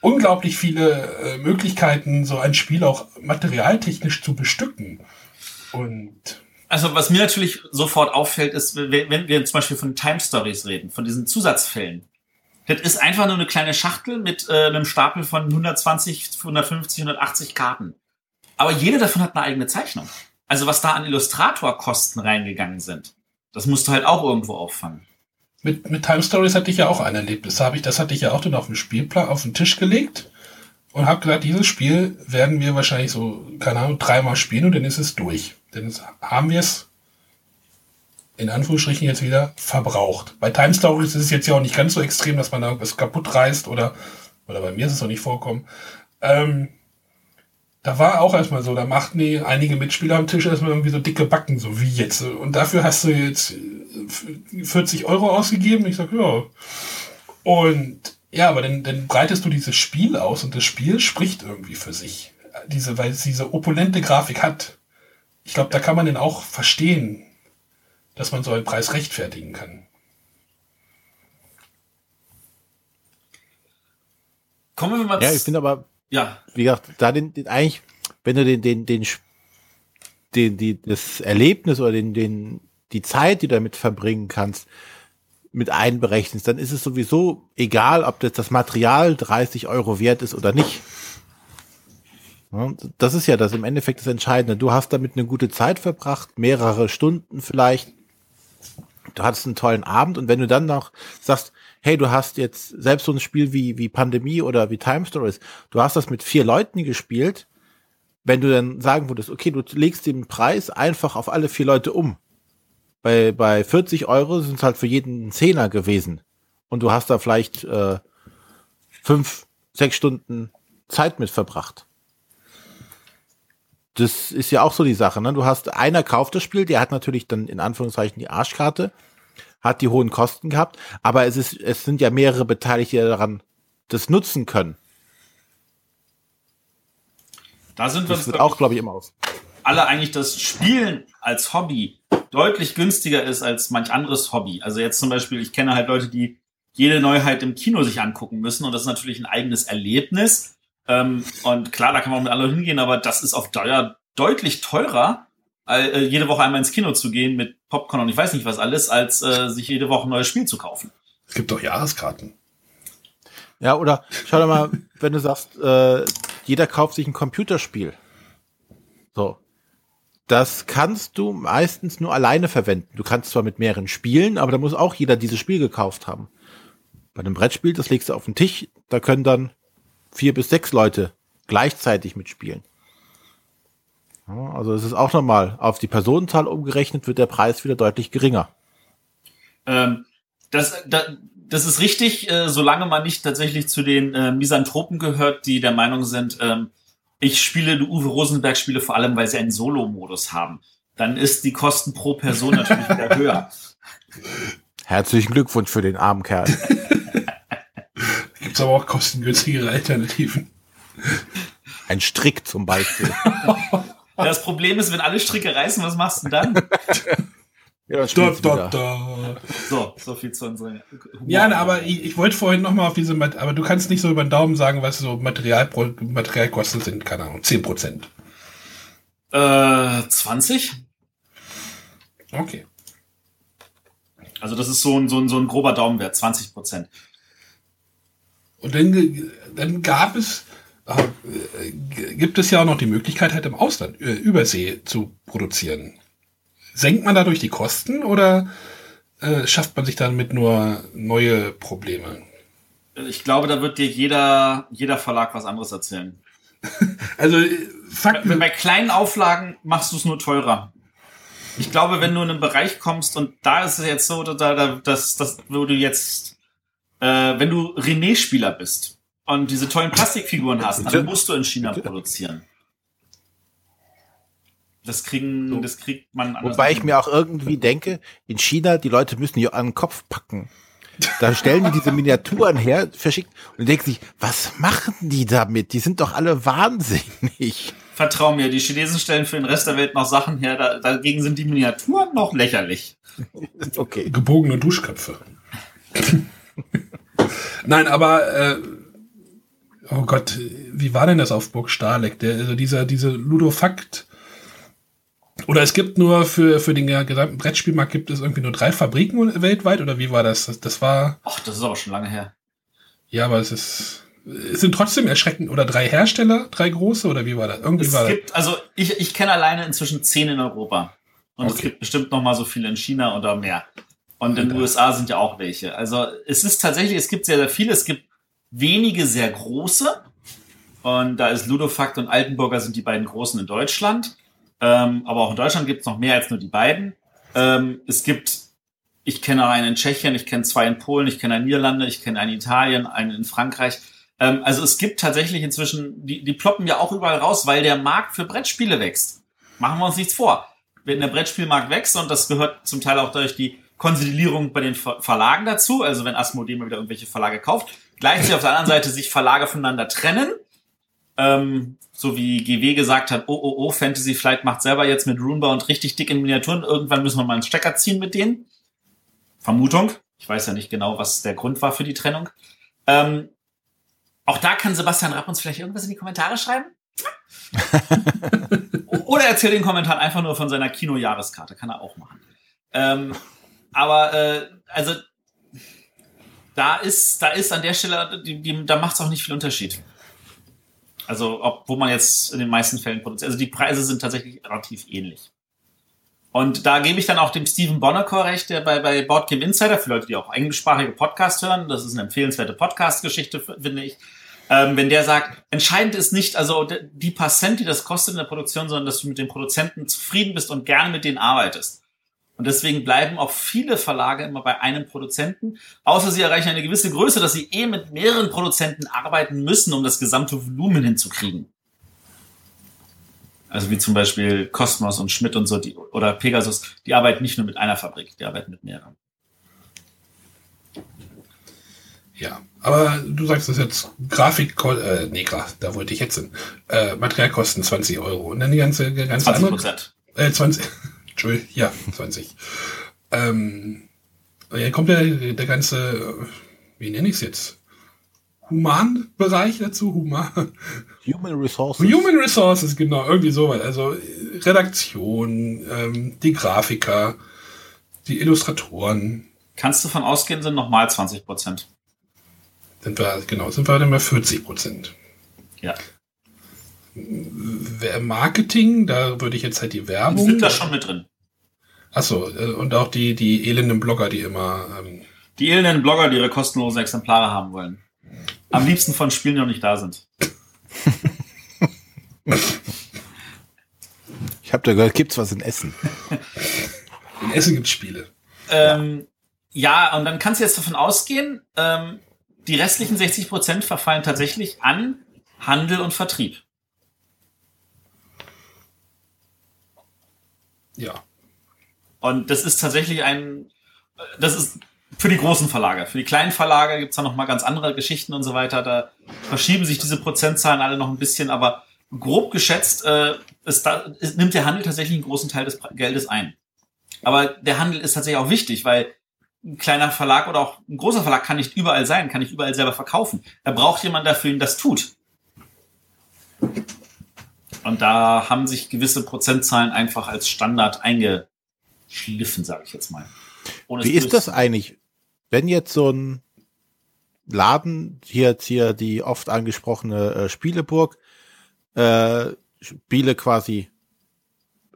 unglaublich viele äh, Möglichkeiten, so ein Spiel auch materialtechnisch zu bestücken. Und also was mir natürlich sofort auffällt, ist, wenn wir zum Beispiel von Time Stories reden, von diesen Zusatzfällen, das ist einfach nur eine kleine Schachtel mit äh, einem Stapel von 120, 150, 180 Karten. Aber jede davon hat eine eigene Zeichnung. Also was da an Illustratorkosten reingegangen sind, das musst du halt auch irgendwo auffangen. Mit, mit Time Stories hatte ich ja auch ein Erlebnis. Da ich, das hatte ich ja auch dann auf den Spielplan auf den Tisch gelegt und habe gesagt, dieses Spiel werden wir wahrscheinlich so, keine Ahnung, dreimal spielen und dann ist es durch. Dann haben wir es in Anführungsstrichen jetzt wieder verbraucht. Bei Time Stories ist es jetzt ja auch nicht ganz so extrem, dass man da irgendwas kaputt reißt oder, oder bei mir ist es noch nicht vorkommen. Ähm, da war auch erstmal so, da machten die einige Mitspieler am Tisch erstmal irgendwie so dicke Backen, so wie jetzt. Und dafür hast du jetzt 40 Euro ausgegeben. Ich sag, ja. Und ja, aber dann, dann breitest du dieses Spiel aus und das Spiel spricht irgendwie für sich. Diese, weil es diese opulente Grafik hat. Ich glaube, da kann man den auch verstehen, dass man so einen Preis rechtfertigen kann. Kommen wir mal Ja, ich finde aber, ja. wie gesagt, da den, den eigentlich, wenn du den, den, den, den, die, das Erlebnis oder den, den, die Zeit, die du damit verbringen kannst, mit einberechnest, dann ist es sowieso egal, ob das, das Material 30 Euro wert ist oder nicht. Das ist ja das im Endeffekt das Entscheidende. Du hast damit eine gute Zeit verbracht, mehrere Stunden vielleicht du hattest einen tollen Abend und wenn du dann noch sagst, hey, du hast jetzt selbst so ein Spiel wie, wie Pandemie oder wie Time Stories, du hast das mit vier Leuten gespielt, wenn du dann sagen würdest, okay, du legst den Preis einfach auf alle vier Leute um. Bei, bei 40 Euro sind es halt für jeden ein Zehner gewesen. Und du hast da vielleicht äh, fünf, sechs Stunden Zeit mit verbracht das ist ja auch so die Sache. Ne? Du hast einer kauft das Spiel, der hat natürlich dann in Anführungszeichen die Arschkarte, hat die hohen Kosten gehabt, aber es ist, es sind ja mehrere Beteiligte, die daran das nutzen können. Da sind wir das wird auch, glaube ich, immer aus. Alle eigentlich das Spielen als Hobby deutlich günstiger ist als manch anderes Hobby. Also jetzt zum Beispiel, ich kenne halt Leute, die jede Neuheit im Kino sich angucken müssen und das ist natürlich ein eigenes Erlebnis. Ähm, und klar, da kann man mit anderen hingehen, aber das ist auf Dauer deutlich teurer, äh, jede Woche einmal ins Kino zu gehen mit Popcorn und ich weiß nicht was alles, als äh, sich jede Woche ein neues Spiel zu kaufen. Es gibt doch Jahreskarten. Ja, oder schau dir mal, wenn du sagst, äh, jeder kauft sich ein Computerspiel. So. Das kannst du meistens nur alleine verwenden. Du kannst zwar mit mehreren spielen, aber da muss auch jeder dieses Spiel gekauft haben. Bei einem Brettspiel, das legst du auf den Tisch, da können dann vier bis sechs Leute gleichzeitig mitspielen. Ja, also es ist auch nochmal, auf die Personenzahl umgerechnet wird der Preis wieder deutlich geringer. Ähm, das, da, das ist richtig, äh, solange man nicht tatsächlich zu den äh, Misanthropen gehört, die der Meinung sind, ähm, ich spiele die Uwe Rosenberg-Spiele vor allem, weil sie einen Solo-Modus haben. Dann ist die Kosten pro Person natürlich wieder höher. Herzlichen Glückwunsch für den armen Kerl. Gibt es aber auch kostengünstigere Alternativen. Ein Strick zum Beispiel. Das Problem ist, wenn alle Stricke reißen, was machst du dann? ja, Da, da, da. So, so viel zu unserer. Ja, aber ich, ich wollte vorhin noch mal auf diese, Mat- aber du kannst nicht so über den Daumen sagen, was so Material, Materialkosten sind, keine Ahnung, 10 Prozent. Äh, 20? Okay. Also das ist so ein, so ein, so ein grober Daumenwert, 20 Prozent. Und dann, dann gab es, äh, gibt es ja auch noch die Möglichkeit, halt im Ausland, äh, Übersee zu produzieren. Senkt man dadurch die Kosten oder äh, schafft man sich damit nur neue Probleme? Ich glaube, da wird dir jeder, jeder Verlag was anderes erzählen. Also äh, Fakt, Bei, bei kleinen Auflagen machst du es nur teurer. Ich glaube, wenn du in einen Bereich kommst und da ist es jetzt so, da, da, dass, dass, wo du jetzt, äh, wenn du René-Spieler bist und diese tollen Plastikfiguren hast, dann musst du in China produzieren. Das kriegen, das kriegt man anders. Wobei ich mir auch irgendwie denke, in China, die Leute müssen die an den Kopf packen. Da stellen die diese Miniaturen her, verschickt und denken sich, was machen die damit? Die sind doch alle wahnsinnig. Vertrau mir, die Chinesen stellen für den Rest der Welt noch Sachen her, da, dagegen sind die Miniaturen noch lächerlich. Okay. gebogene Duschköpfe. Nein, aber äh, oh Gott, wie war denn das auf Burg Starleck? Der, also dieser, diese Ludofakt. Oder es gibt nur für, für den gesamten Brettspielmarkt gibt es irgendwie nur drei Fabriken weltweit oder wie war das? Das, das war, Ach, das ist aber schon lange her. ja, aber es ist, es sind trotzdem erschreckend, oder drei Hersteller, drei große oder wie war das? Irgendwie Es war das. gibt, also ich, ich kenne alleine inzwischen zehn in Europa. Und es Okay. gibt bestimmt noch mal so viele in China oder mehr. Und in den. USA sind ja auch welche. Also es ist tatsächlich, es gibt sehr, sehr viele. Es gibt wenige sehr große. Und da ist Ludofakt und Altenburger sind die beiden großen in Deutschland. Ähm, aber auch in Deutschland gibt es noch mehr als nur die beiden. Ähm, es gibt, ich kenne einen in Tschechien, ich kenne zwei in Polen, ich kenne einen in Niederlande, ich kenne einen in Italien, einen in Frankreich. Ähm, also es gibt tatsächlich inzwischen, die, die ploppen ja auch überall raus, weil der Markt für Brettspiele wächst. Machen wir uns nichts vor. Wenn der Brettspielmarkt wächst, und das gehört zum Teil auch durch die Konsolidierung bei den Ver Verlagen dazu, also wenn Asmodee mal wieder irgendwelche Verlage kauft, gleichzeitig auf der anderen Seite sich Verlage voneinander trennen, ähm, so wie GW gesagt hat, oh, oh, oh, Fantasy Flight macht selber jetzt mit Runebound richtig dick in Miniaturen, irgendwann müssen wir mal einen Stecker ziehen mit denen. Vermutung. Ich weiß ja nicht genau, was der Grund war für die Trennung. Ähm, auch da kann Sebastian Rapp uns vielleicht irgendwas in die Kommentare schreiben. Oder erzählt den Kommentar einfach nur von seiner Kinojahreskarte. Kann er auch machen. Ähm, aber äh, also da ist, da ist an der Stelle, die, die, da macht es auch nicht viel Unterschied. Also, ob, wo man jetzt in den meisten Fällen produziert. Also die Preise sind tatsächlich relativ ähnlich. Und da gebe ich dann auch dem Steven Bonnecore recht, der bei, bei Board Game Insider, für Leute, die auch englischsprachige Podcast hören, das ist eine empfehlenswerte Podcast-Geschichte, finde ich, ähm, wenn der sagt, entscheidend ist nicht also die paar Cent, die das kostet in der Produktion, sondern dass du mit den Produzenten zufrieden bist und gerne mit denen arbeitest. Und deswegen bleiben auch viele Verlage immer bei einem Produzenten, außer sie erreichen eine gewisse Größe, dass sie eh mit mehreren Produzenten arbeiten müssen, um das gesamte Volumen hinzukriegen. Also wie zum Beispiel Cosmos und Schmidt und so, die, oder Pegasus, die arbeiten nicht nur mit einer Fabrik, die arbeiten mit mehreren. Ja, aber du sagst das jetzt Grafik, äh, nee, da wollte ich jetzt hin. Äh, Materialkosten 20 Euro und dann die ganze, ganze 20 andere, Prozent. äh, 20, Entschuldigung, ja, 20. ähm, ja, kommt der, der ganze, wie nenne ich es jetzt? Human-Bereich dazu, Human. Human Resources. Human Resources, genau, irgendwie sowas. Also Redaktion, ähm, die Grafiker, die Illustratoren. Kannst du von ausgehen, sind nochmal 20 Prozent. Sind wir, genau, sind wir dann bei 40 Prozent. Ja. Marketing, da würde ich jetzt halt die Werbung. Sind da schon mit drin. Achso, äh, und auch die, die elenden Blogger, die immer. Ähm, die elenden Blogger, die ihre kostenlosen Exemplare haben wollen. Am liebsten von Spielen, die noch nicht da sind. Ich habe da gehört, gibt's was in Essen? In Essen gibt's Spiele. Ähm, ja. ja. und dann kannst du jetzt davon ausgehen, ähm, die restlichen 60 Prozent verfallen tatsächlich an Handel und Vertrieb. Ja. Und das ist tatsächlich ein, das ist für die großen Verlage. Für die kleinen Verlage gibt's da noch mal ganz andere Geschichten und so weiter. Da verschieben sich diese Prozentzahlen alle noch ein bisschen, aber grob geschätzt äh, ist da, ist, nimmt der Handel tatsächlich einen großen Teil des Geldes ein. Aber der Handel ist tatsächlich auch wichtig, weil ein kleiner Verlag oder auch ein großer Verlag kann nicht überall sein, kann nicht überall selber verkaufen. Er braucht jemanden dafür, der das tut. Und da haben sich gewisse Prozentzahlen einfach als Standard eingeschliffen, sage ich jetzt mal. Wie ist das eigentlich, wenn jetzt so ein Laden, hier jetzt hier die oft angesprochene äh, Spieleburg, äh, Spiele quasi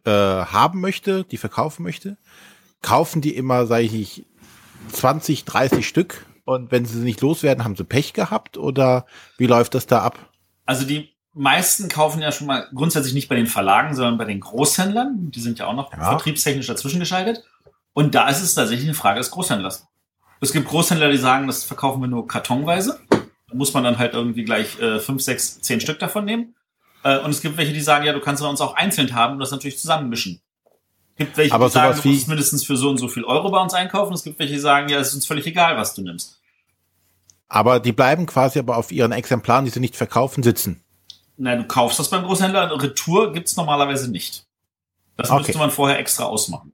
äh, haben möchte, die verkaufen möchte, kaufen die immer, sage ich nicht, 20, 30 Stück und wenn sie nicht loswerden, haben sie Pech gehabt oder wie läuft das da ab? Also die meisten kaufen ja schon mal grundsätzlich nicht bei den Verlagen, sondern bei den Großhändlern. Die sind ja auch noch ja. vertriebstechnisch dazwischen geschaltet. Und da ist es tatsächlich eine Frage des Großhändlers. Es gibt Großhändler, die sagen, das verkaufen wir nur kartonweise. Da muss man dann halt irgendwie gleich äh, fünf, sechs, zehn Stück davon nehmen. Äh, und es gibt welche, die sagen, ja, du kannst bei uns auch einzeln haben und das natürlich zusammenmischen. Es gibt welche, Aber die sagen, du musst mindestens für so und so viel Euro bei uns einkaufen. Es gibt welche, die sagen, ja, es ist uns völlig egal, was du nimmst. Aber die bleiben quasi aber auf ihren Exemplaren, die sie nicht verkaufen, sitzen. Na, du kaufst das beim Großhändler. Retour gibt's normalerweise nicht. Das okay. müsste man vorher extra ausmachen.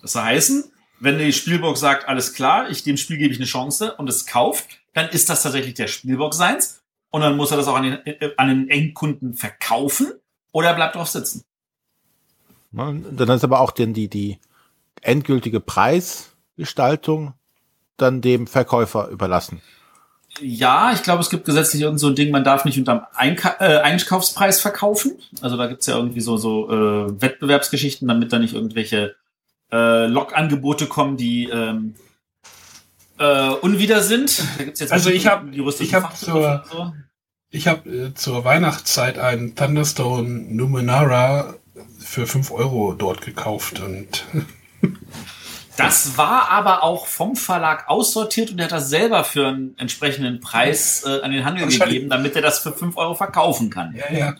Das heißen, wenn die Spielbox sagt, alles klar, ich dem Spiel gebe ich eine Chance und es kauft, dann ist das tatsächlich der Spielbox seins und dann muss er das auch an den, äh, an den Endkunden verkaufen oder er bleibt drauf sitzen. Dann ist aber auch denn die, die endgültige Preisgestaltung dann dem Verkäufer überlassen. Ja, ich glaube, es gibt gesetzlich irgend so ein Ding, man darf nicht unterm Einka äh, Einkaufspreis verkaufen. Also da gibt's ja irgendwie so, so äh, Wettbewerbsgeschichten, damit da nicht irgendwelche äh, Log-Angebote kommen, die ähm, äh, unwider sind. Da gibt's jetzt also ich habe ich habe zur, so. ich habe äh, zur Weihnachtszeit einen Thunderstone Numenara für fünf Euro dort gekauft und Das war aber auch vom Verlag aussortiert und er hat das selber für einen entsprechenden Preis äh, an den Handel gegeben, damit er das für fünf Euro verkaufen kann. Ja, ja.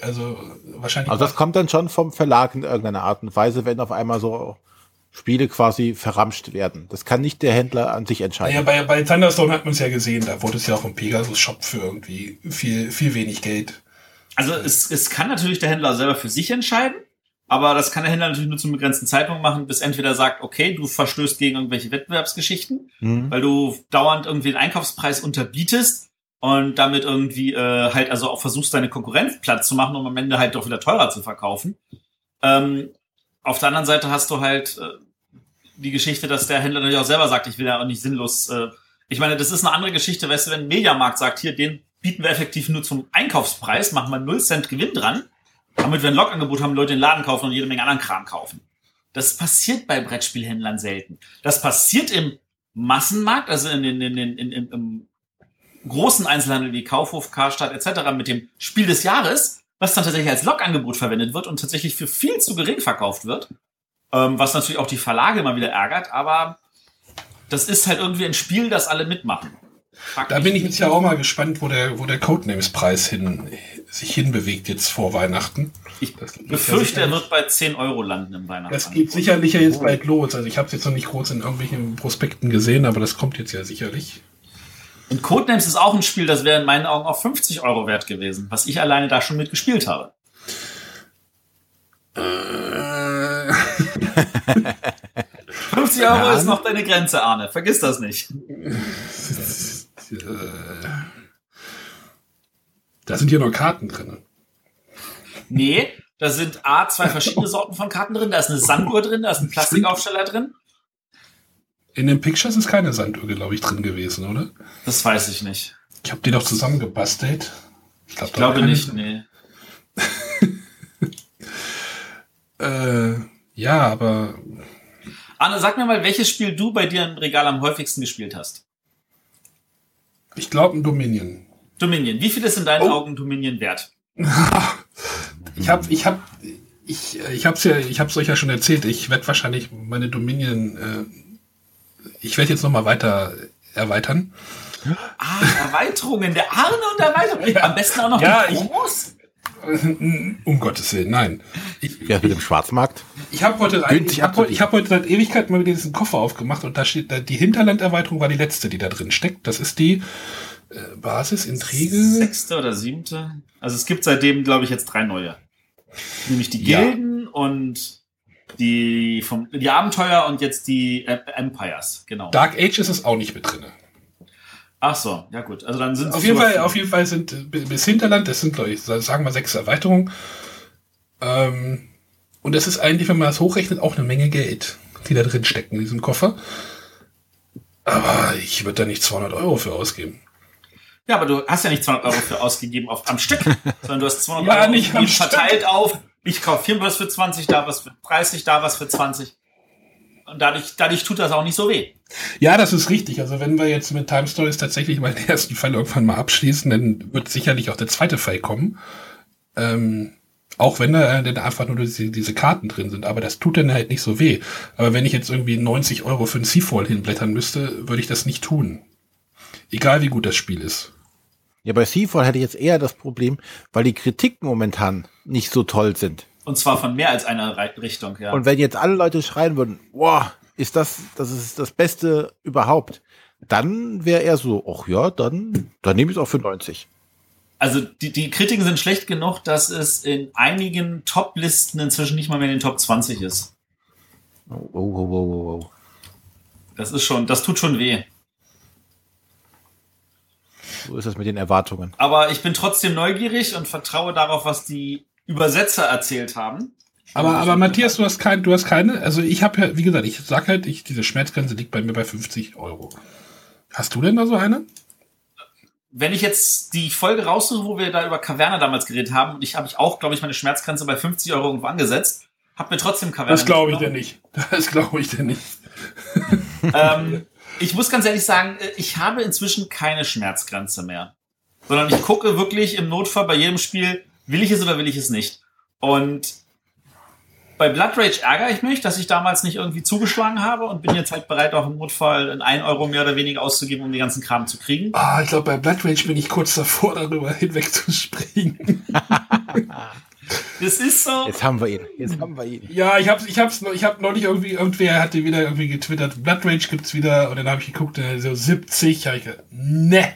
Also wahrscheinlich. Also das kommt dann schon vom Verlag in irgendeiner Art und Weise, wenn auf einmal so Spiele quasi verramscht werden. Das kann nicht der Händler an sich entscheiden. Ja, bei, bei Thunderstone hat man es ja gesehen, da wurde es ja auch im Pegasus-Shop für irgendwie viel, viel wenig Geld. Also es, es kann natürlich der Händler selber für sich entscheiden. Aber das kann der Händler natürlich nur zum begrenzten Zeitpunkt machen, bis entweder sagt, okay, du verstößt gegen irgendwelche Wettbewerbsgeschichten, mhm. weil du dauernd irgendwie den Einkaufspreis unterbietest und damit irgendwie äh, halt also auch versuchst, deine Konkurrenz platt zu machen, um am Ende halt doch wieder teurer zu verkaufen. Ähm, auf der anderen Seite hast du halt äh, die Geschichte, dass der Händler natürlich auch selber sagt, ich will ja auch nicht sinnlos. Äh, ich meine, das ist eine andere Geschichte, weißt du, wenn ein Mediamarkt sagt, hier, den bieten wir effektiv nur zum Einkaufspreis, machen wir 0 Cent Gewinn dran damit wir ein Logangebot haben, Leute den Laden kaufen und jede Menge anderen Kram kaufen. Das passiert bei Brettspielhändlern selten. Das passiert im Massenmarkt, also in, in, in, in, in, im großen Einzelhandel wie Kaufhof, Karstadt etc. mit dem Spiel des Jahres, was dann tatsächlich als Logangebot verwendet wird und tatsächlich für viel zu gering verkauft wird. Ähm, was natürlich auch die Verlage immer wieder ärgert, aber das ist halt irgendwie ein Spiel, das alle mitmachen. Frag da bin ich jetzt ja auch mal gespannt, wo der, wo der Codenames-Preis hin, sich hinbewegt jetzt vor Weihnachten. Ich befürchte, ja er wird bei 10 Euro landen im Weihnachten. Das geht sicherlich ja jetzt bald los. Also ich habe es jetzt noch nicht groß in irgendwelchen Prospekten gesehen, aber das kommt jetzt ja sicherlich. Und Codenames ist auch ein Spiel, das wäre in meinen Augen auch 50 Euro wert gewesen, was ich alleine da schon mitgespielt habe. Äh, 50 Euro Ja. ist noch deine Grenze, Arne. Vergiss das nicht. Da sind hier noch Karten drin. Nee, da sind A, zwei verschiedene Sorten von Karten drin. Da ist eine Sanduhr drin, da ist ein Plastikaufsteller drin. In den Pictures ist keine Sanduhr, glaube ich, drin gewesen, oder? Das weiß ich nicht. Ich habe die doch zusammengebastelt. Ich, glaub, Ich glaube nicht, nee. Äh, ja, aber Arne, sag mir mal, welches Spiel du bei dir im Regal am häufigsten gespielt hast. ich glaube ein Dominion. Dominion. Wie viel ist in deinen Oh. Augen Dominion wert? Ich habe, ich habe, ich, ich habe es ja, ich habe es euch ja schon erzählt. Ich werde wahrscheinlich meine Dominion, äh, ich werde jetzt noch mal weiter erweitern. Ah, Erweiterungen, der Arne und Erweiterungen. Ja. Am besten auch noch Ja, die ich- Promos. Um Gottes Willen, nein. Ich, Ja, mit dem Schwarzmarkt. ich habe heute, ich habe heute, abzubieten. ich hab heute seit Ewigkeit mal wieder diesen Koffer aufgemacht und da steht, da, die Hinterlanderweiterung war die letzte, die da drin steckt. Das ist die äh, Basis, Intrige. Sechste oder siebte. Also es gibt seitdem, glaube ich, jetzt drei neue. Nämlich die Ja. Gilden und die vom die Abenteuer und jetzt die äh, Empires, genau. Dark Age ist es auch nicht mit drin. Ach so, ja gut. Also dann sind Auf jeden Fall, auf jeden Fall sind äh, bi- bis Hinterland, das sind, glaube ich, sagen wir sechs Erweiterungen. Ähm, und das ist eigentlich, wenn man das hochrechnet, auch eine Menge Geld, die da drin stecken in diesem Koffer. Aber ich würde da nicht 200 Euro für ausgeben. Ja, aber du hast ja nicht 200 Euro für ausgegeben auf, am Stück, sondern du hast 200 Ja, Euro nicht verteilt auf. Ich kaufe hier was für 20, da was für 30, da was für 20. Und dadurch, dadurch tut das auch nicht so weh. Ja, das ist richtig. Also wenn wir jetzt mit Time Stories tatsächlich mal den ersten Fall irgendwann mal abschließen, dann wird sicherlich auch der zweite Fall kommen. Ähm, auch wenn da dann einfach nur diese, diese Karten drin sind. Aber das tut dann halt nicht so weh. Aber wenn ich jetzt irgendwie 90 Euro für ein Seafall hinblättern müsste, würde ich das nicht tun. Egal wie gut das Spiel ist. Ja, bei Seafall hätte ich jetzt eher das Problem, weil die Kritiken momentan nicht so toll sind. Und zwar von mehr als einer Richtung, ja. Und wenn jetzt alle Leute schreien würden, boah, ist das, das ist das Beste überhaupt, dann wäre er so, ach ja, dann, dann nehme ich es auch für 90. Also die, die Kritiken sind schlecht genug, dass es in einigen Top-Listen inzwischen nicht mal mehr in den Top 20 ist. Oh, oh, oh, oh, oh. Das ist schon, das tut schon weh. So ist das mit den Erwartungen. Aber ich bin trotzdem neugierig und vertraue darauf, was die Übersetzer erzählt haben. Aber, aber Matthias, du hast kein, du hast keine, also ich habe ja, wie gesagt, ich sag halt, ich, diese Schmerzgrenze liegt bei mir bei 50 Euro. Hast du denn da so eine? Wenn ich jetzt die Folge raussuche, wo wir da über Caverna damals geredet haben, und ich habe ich auch, glaube ich, meine Schmerzgrenze bei 50 Euro irgendwo angesetzt, habe mir trotzdem Caverna. Das glaube ich denn nicht. Das glaube ich denn nicht. ähm, ich muss ganz ehrlich sagen, äh, ich habe inzwischen keine Schmerzgrenze mehr. Sondern ich gucke wirklich im Notfall bei jedem Spiel, will ich es oder will ich es nicht. Und bei Blood Rage ärgere ich mich, dass ich damals nicht irgendwie zugeschlagen habe und bin jetzt halt bereit, auch im Notfall in 1 Euro mehr oder weniger auszugeben, um den ganzen Kram zu kriegen. Ah, ich glaube, bei Blood Rage bin ich kurz davor, darüber hinwegzuspringen. Das ist so. Jetzt haben wir ihn. Jetzt haben wir ihn. Ja, ich hab's, ich hab's, noch- ich hab neulich irgendwie, irgendwer hatte wieder irgendwie getwittert, Blood Rage gibt's wieder, und dann habe ich geguckt, äh, so 70, habe ich gedacht, ne.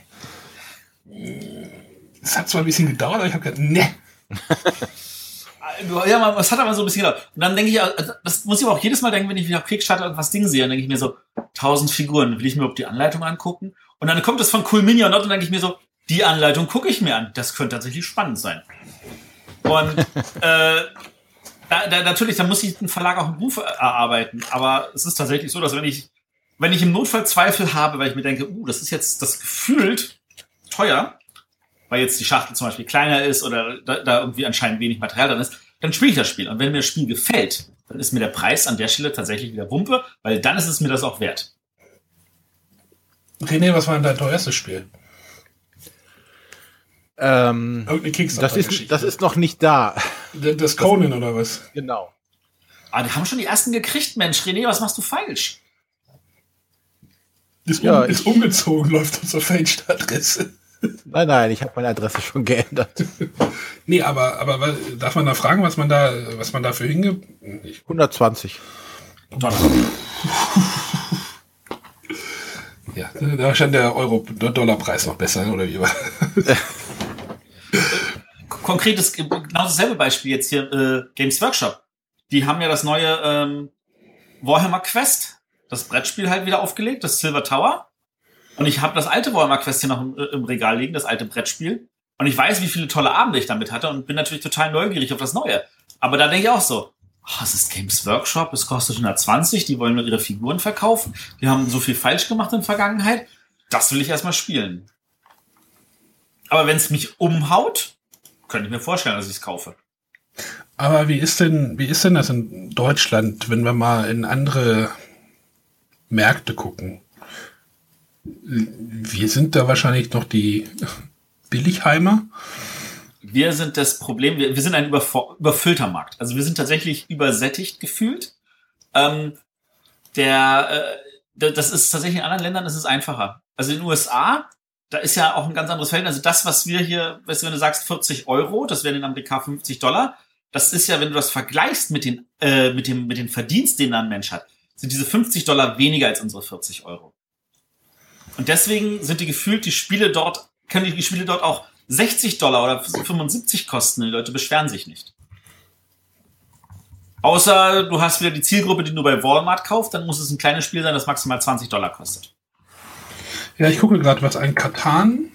Es hat zwar ein bisschen gedauert, aber ich habe gedacht, ne. Ja, man, es hat aber so ein bisschen gedauert. Und dann denke ich, also, das muss ich aber auch jedes Mal denken, wenn ich wieder auf Kickstarter irgendwas Ding sehe, dann denke ich mir so, 1000 Figuren, will ich mir überhaupt die Anleitung angucken? Und dann kommt es von Cool Minion und dann denke ich mir so, die Anleitung gucke ich mir an. Das könnte tatsächlich spannend sein. Und äh, da, da, natürlich, da muss ich den Verlag auch einen Ruf erarbeiten. Aber es ist tatsächlich so, dass wenn ich, wenn ich im Notfall Zweifel habe, weil ich mir denke, uh, das ist jetzt das gefühlt teuer, weil jetzt die Schachtel zum Beispiel kleiner ist oder da, da irgendwie anscheinend wenig Material drin ist, dann spiele ich das Spiel. Und wenn mir das Spiel gefällt, dann ist mir der Preis an der Stelle tatsächlich wieder Wumpe, weil dann ist es mir das auch wert. René, was war denn dein teuerstes Spiel? Ähm, Irgendeine das, Kickstarter-Geschichte. ist, das ist noch nicht da. Das das Conan oder was? Genau. Aber die haben schon die ersten gekriegt, Mensch. René, was machst du falsch? Ist, Ja, um, ist ich- umgezogen, läuft uns auf falsche Adresse. Nein, nein, ich habe meine Adresse schon geändert. Nee, aber, aber darf man da fragen, was man da, was man dafür hinge... Ich, 120. Dollar. ja, da stand der Euro-Dollar-Preis noch besser, oder wie war? Konkretes, genau dasselbe Beispiel jetzt hier, äh, Games Workshop. die haben ja das neue ähm, Warhammer Quest, das Brettspiel halt wieder aufgelegt, das Silver Tower. Und ich habe das alte Warhammer Quest hier noch im, im Regal liegen, das alte Brettspiel. Und ich weiß, wie viele tolle Abende ich damit hatte und bin natürlich total neugierig auf das Neue. Aber da denke ich auch so, oh, es ist Games Workshop, es kostet 120, die wollen nur ihre Figuren verkaufen, die haben so viel falsch gemacht in der Vergangenheit. Das will ich erstmal spielen. Aber wenn es mich umhaut, könnte ich mir vorstellen, dass ich es kaufe. Aber wie ist denn, wie ist denn das in Deutschland, wenn wir mal in andere Märkte gucken? Wir sind da wahrscheinlich noch die Billigheimer. Wir sind das Problem, wir, wir sind ein überfüllter Markt. Also wir sind tatsächlich übersättigt gefühlt. Ähm, der, äh, das ist tatsächlich in anderen Ländern ist es einfacher. Also in den USA, da ist ja auch ein ganz anderes Feld. Also das, was wir hier, weißt du, wenn du sagst 40 Euro, das wären in Amerika 50 Dollar. Das ist ja, wenn du das vergleichst mit den, äh, mit dem, mit dem Verdienst, den ein Mensch hat, sind diese 50 Dollar weniger als unsere 40 Euro. Und deswegen sind die gefühlt die Spiele dort, können die Spiele dort auch 60 Dollar oder 75 kosten. Die Leute beschweren sich nicht. Außer du hast wieder die Zielgruppe, die nur bei Walmart kauft, dann muss es ein kleines Spiel sein, das maximal 20 Dollar kostet. Ja, ich gucke gerade, was ein Katan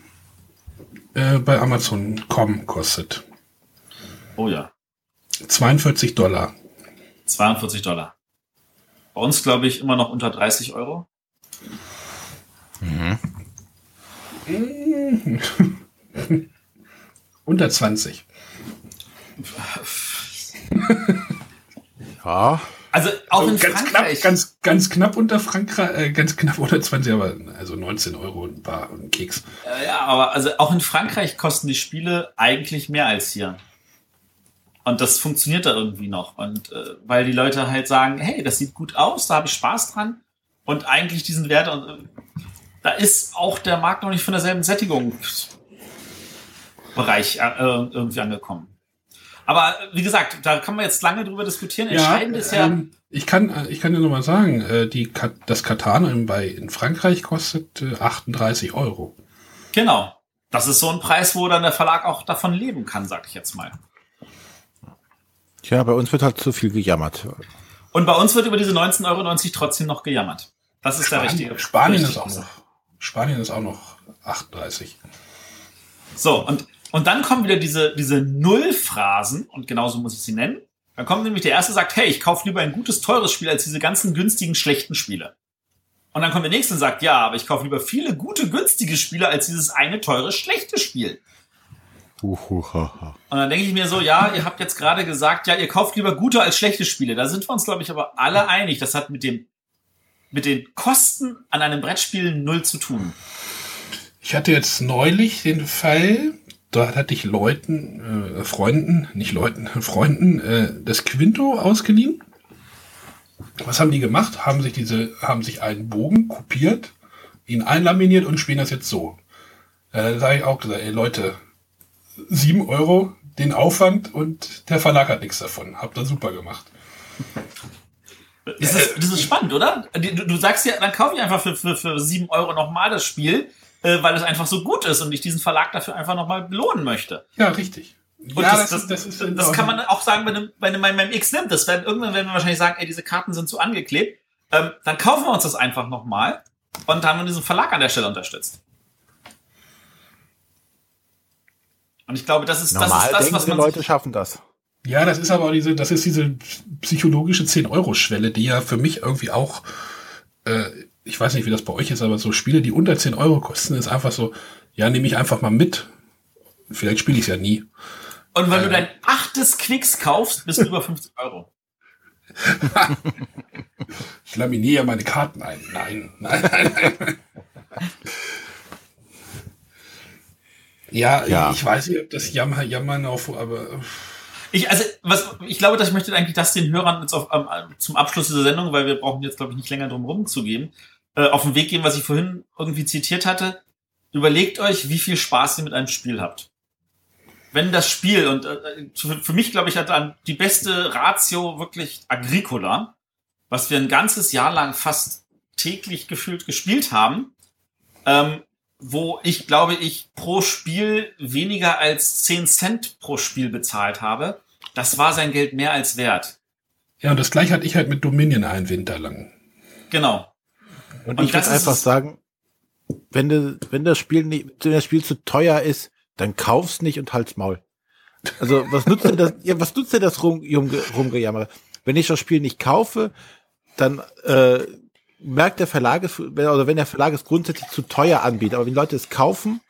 äh, bei Amazon.com kostet. Oh ja. 42 Dollar. 42 Dollar. Bei uns, glaube ich, immer noch unter 30 Euro. Mhm. unter 20. ja. Also auch in ganz Frankreich. Knapp, ganz, ganz knapp unter Frankreich, äh, ganz knapp unter 20, aber also 19 Euro ein paar und ein Keks. Äh, ja, aber also auch in Frankreich kosten die Spiele eigentlich mehr als hier. Und das funktioniert da irgendwie noch. Und äh, weil die Leute halt sagen, hey, das sieht gut aus, da habe ich Spaß dran. Und eigentlich diesen Wert, und äh, da ist auch der Markt noch nicht von derselben Sättigungsbereich äh, irgendwie angekommen. Aber wie gesagt, da kann man jetzt lange drüber diskutieren. Entscheidend ja, ist ja. Ähm, ich kann, ich kann dir nur mal sagen, äh, die, das Katana in, bei, in Frankreich kostet äh, 38 Euro. Genau. Das ist so ein Preis, wo dann der Verlag auch davon leben kann, sag ich jetzt mal. Tja, bei uns wird halt zu viel gejammert. Und bei uns wird über diese 19,90 Euro trotzdem noch gejammert. Das ist Spanien, der richtige. Spanien richtige ist auch noch. Spanien ist auch noch 38. So, und und dann kommen wieder diese, diese Nullphrasen, und genauso muss ich sie nennen. Dann kommt nämlich der erste sagt, hey, ich kaufe lieber ein gutes, teures Spiel als diese ganzen günstigen, schlechten Spiele. Und dann kommt der nächste und sagt, ja, aber ich kaufe lieber viele gute, günstige Spiele als dieses eine teure, schlechte Spiel. Und dann denke ich mir so, ja, ihr habt jetzt gerade gesagt, ja, ihr kauft lieber gute als schlechte Spiele. Da sind wir uns, glaube ich, aber alle einig. Das hat mit dem, mit den Kosten an einem Brettspiel null zu tun. Ich hatte jetzt neulich den Fall, da hatte ich Leuten, äh, Freunden, nicht Leuten, Freunden, äh, das Quinto ausgeliehen. Was haben die gemacht? Haben sich diese, haben sich einen Bogen kopiert, ihn einlaminiert und spielen das jetzt so. Äh, da sage ich auch gesagt, ey Leute, sieben Euro den Aufwand und der Verlag hat nichts davon. Habt ihr super gemacht. Das ist, das ist spannend, oder? Du, du sagst ja, dann kaufe ich einfach für, für, für sieben Euro nochmal das Spiel äh, weil es einfach so gut ist und ich diesen Verlag dafür einfach nochmal belohnen möchte. Ja, richtig. Und ja, das, das, das, das, das kann man auch sagen bei einem, bei einem, bei einem X nimmt. Das werden, irgendwann werden wir wahrscheinlich sagen, ey, diese Karten sind zu angeklebt. Ähm, dann kaufen wir uns das einfach nochmal und haben wir diesen Verlag an der Stelle unterstützt. Und ich glaube, das ist Normal das, ist das was man. Leute schaffen das. Ja, das ist aber diese, das ist diese psychologische 10-Euro-Schwelle, die ja für mich irgendwie auch äh, ich weiß nicht, wie das bei euch ist, aber so Spiele, die unter 10 Euro kosten, ist einfach so, ja, nehme ich einfach mal mit. Vielleicht spiele ich es ja nie. Und wenn äh, du dein achtes Quicks kaufst, bist du über 50 Euro. ich laminiere meine Karten ein. Nein, nein, nein. nein. ja, ja, ich weiß nicht, ob das Jammer, Jammern auf, aber. Ich, also, was, ich glaube, dass ich möchte eigentlich das den Hörern jetzt auf, ähm, zum Abschluss dieser Sendung, weil wir brauchen jetzt, glaube ich, nicht länger drum rumzugeben, äh, auf den Weg gehen, was ich vorhin irgendwie zitiert hatte. Überlegt euch, wie viel Spaß ihr mit einem Spiel habt. Wenn das Spiel, und äh, für, für mich, glaube ich, hat dann die beste Ratio wirklich Agricola, was wir ein ganzes Jahr lang fast täglich gefühlt gespielt haben, ähm, wo ich glaube ich pro Spiel weniger als 10 Cent pro Spiel bezahlt habe. Das war sein Geld mehr als wert. Ja, und das gleiche hatte ich halt mit Dominion einen Winter lang. Genau. Und, Und ich würde einfach sagen, wenn, du, wenn das Spiel nicht, wenn das Spiel zu teuer ist, dann kauf's nicht und halt's Maul. Also was nutzt dir das, ja, was nutzt dir das rum, rumge, rumgejammer? Wenn ich das Spiel nicht kaufe, dann äh, merkt der Verlag es, wenn- oder wenn der Verlag es grundsätzlich zu teuer anbietet, aber wenn Leute es kaufen,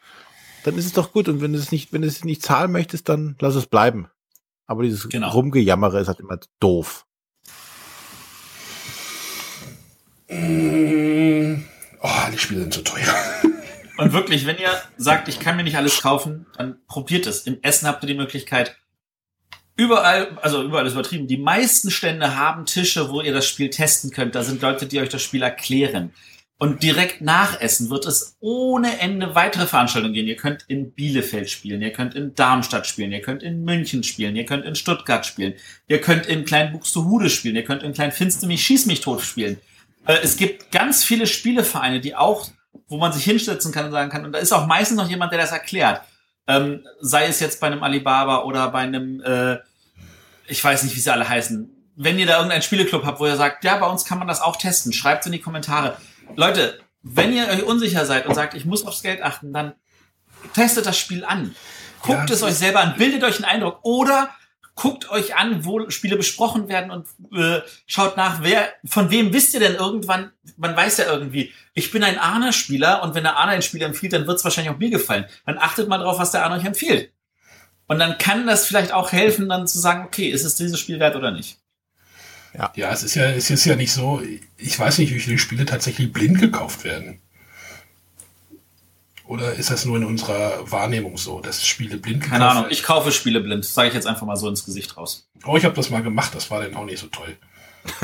dann ist es doch gut. Und wenn du es nicht, wenn du es nicht zahlen möchtest, dann lass es bleiben. Aber dieses Genau. Rumgejammere ist halt immer doof. Oh, die Spiele sind zu teuer. Und wirklich, wenn ihr sagt, ich kann mir nicht alles kaufen, dann probiert es. Im Essen habt ihr die Möglichkeit. Überall, also überall ist übertrieben. Die meisten Stände haben Tische, wo ihr das Spiel testen könnt. Da sind Leute, die euch das Spiel erklären. Und direkt nach Essen wird es ohne Ende weitere Veranstaltungen gehen. Ihr könnt in Bielefeld spielen, ihr könnt in Darmstadt spielen, ihr könnt in München spielen, ihr könnt in Stuttgart spielen, ihr könnt in Klein Buxtehude spielen, ihr könnt in Klein Finster mich Schieß mich tot spielen. Äh, es gibt ganz viele Spielevereine, die auch, wo man sich hinsetzen kann und sagen kann, und da ist auch meistens noch jemand, der das erklärt. Ähm, sei es jetzt bei einem Alibaba oder bei einem, äh, ich weiß nicht, wie sie alle heißen. Wenn ihr da irgendeinen Spieleclub habt, wo ihr sagt, ja, bei uns kann man das auch testen, schreibt in die Kommentare. Leute, wenn ihr euch unsicher seid und sagt, ich muss aufs Geld achten, dann testet das Spiel an. Guckt Ja, es euch selber an, bildet euch einen Eindruck oder guckt euch an, wo Spiele besprochen werden und äh, schaut nach, wer, von wem wisst ihr denn irgendwann, man weiß ja irgendwie, ich bin ein Arne-Spieler und wenn der Arne ein Spiel empfiehlt, dann wird es wahrscheinlich auch mir gefallen. Dann achtet mal drauf, was der Arne euch empfiehlt. Und dann kann das vielleicht auch helfen, dann zu sagen, okay, ist es dieses Spiel wert oder nicht? Ja, es ist ja, es ist ja nicht so, ich weiß nicht, wie viele Spiele tatsächlich blind gekauft werden. Oder ist das nur in unserer Wahrnehmung so, dass Spiele blind Keine Ahnung, ich kaufe Spiele blind, sage ich jetzt einfach mal so ins Gesicht raus. oh, ich habe das mal gemacht, das war dann auch nicht so toll.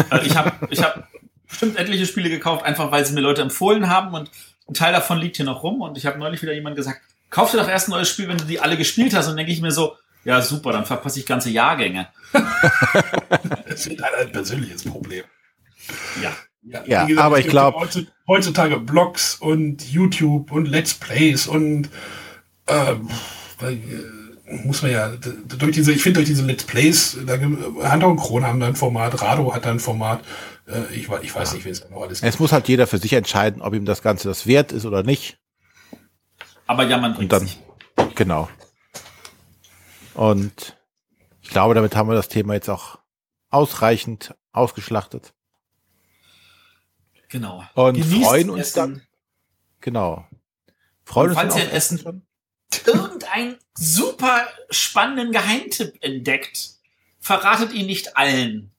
Äh, ich habe ich hab bestimmt etliche Spiele gekauft, einfach weil sie mir Leute empfohlen haben und ein Teil davon liegt hier noch rum und ich habe neulich wieder jemand gesagt, kauf dir doch erst ein neues Spiel, wenn du die alle gespielt hast und dann denke ich mir so, ja super, dann verpasse ich ganze Jahrgänge. Das ist ein persönliches Problem. Ja. Ja, wie aber es ich gibt glaub- heutzu- Heutzutage Blogs und YouTube und Let's Plays und ähm, äh, muss man ja durch diese, ich finde durch diese Let's Plays, da Hunter und Krone haben da ein Format, Rado hat da ein Format, äh, ich, ich weiß nicht, wen es noch alles gibt. Es muss halt jeder für sich entscheiden, ob ihm das Ganze das wert ist oder nicht. Aber ja, man Und bringt dann, nicht. genau. Und ich glaube, damit haben wir das Thema jetzt auch ausreichend ausgeschlachtet. Genau. Und Genießt freuen uns Essen. dann. Genau. Freuen Und uns dann falls ihr auf ein Essen- schon. irgendeinen super spannenden Geheimtipp entdeckt, verratet ihn nicht allen.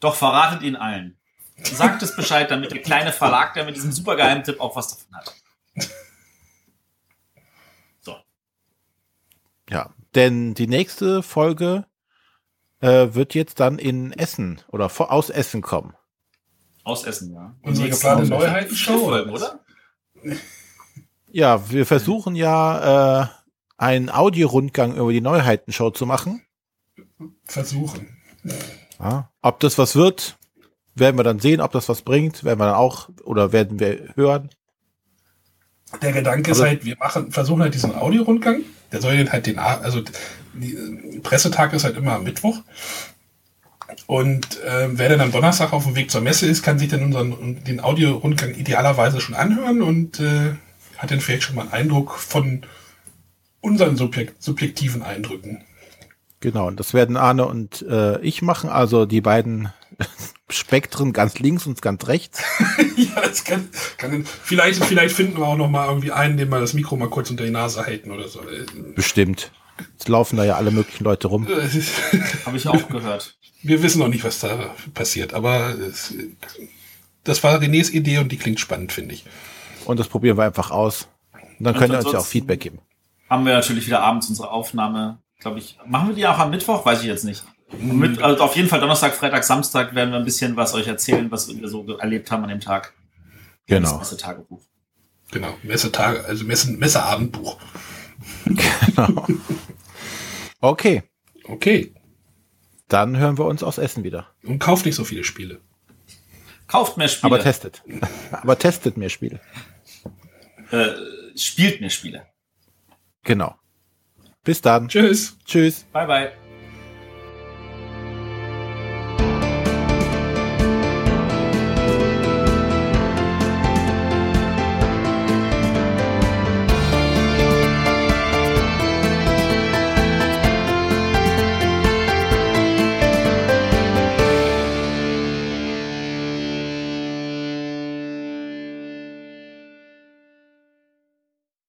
Doch verratet ihn allen. Sagt es Bescheid, damit der kleine Verlag, der mit diesem super Geheimtipp auch was davon hat. So. Ja, denn die nächste Folge äh, wird jetzt dann in Essen oder vor, aus Essen kommen. Aus Essen, ja. Unsere geplante. Neuheitenshow, oder? Ja, wir versuchen ja äh, einen Audiorundgang über die Neuheitenshow zu machen. Versuchen. Ja. Ob das was wird, werden wir dann sehen. Ob das was bringt, werden wir dann auch oder werden wir hören. Der Gedanke ist Also- halt, wir machen, versuchen halt diesen Audiorundgang. Der soll halt den, also die, äh, Pressetag ist halt immer am Mittwoch. Und äh, wer dann am Donnerstag auf dem Weg zur Messe ist, kann sich dann unseren den Audiorundgang idealerweise schon anhören und äh, hat dann vielleicht schon mal einen Eindruck von unseren subjekt, subjektiven Eindrücken. Genau, und das werden Arne und äh, ich machen, also die beiden Spektren ganz links und ganz rechts. ja, das kann, kann vielleicht, vielleicht finden wir auch noch mal irgendwie einen, dem wir das Mikro mal kurz unter die Nase halten oder so. Bestimmt. Es laufen da ja alle möglichen Leute rum. Habe ich auch gehört. Wir wissen noch nicht, was da passiert, aber es, das war Renés Idee und die klingt spannend, finde ich. Und das probieren wir einfach aus. Und dann Und könnt ihr uns ja auch Feedback geben. Haben wir natürlich wieder abends unsere Aufnahme, glaube ich. Machen wir die auch am Mittwoch? Weiß ich jetzt nicht. Und mit, also auf jeden Fall Donnerstag, Freitag, Samstag werden wir ein bisschen was euch erzählen, was wir so erlebt haben an dem Tag. Genau. Das Tagebuch. Genau, Messetage, also Messen, Messeabendbuch. Genau. Okay, Okay. dann hören wir uns aus Essen wieder. Und kauft nicht so viele Spiele. Kauft mehr Spiele. Aber testet. Aber testet mehr Spiele. äh, spielt mehr Spiele. Genau. Bis dann. Tschüss. Tschüss. Bye, bye.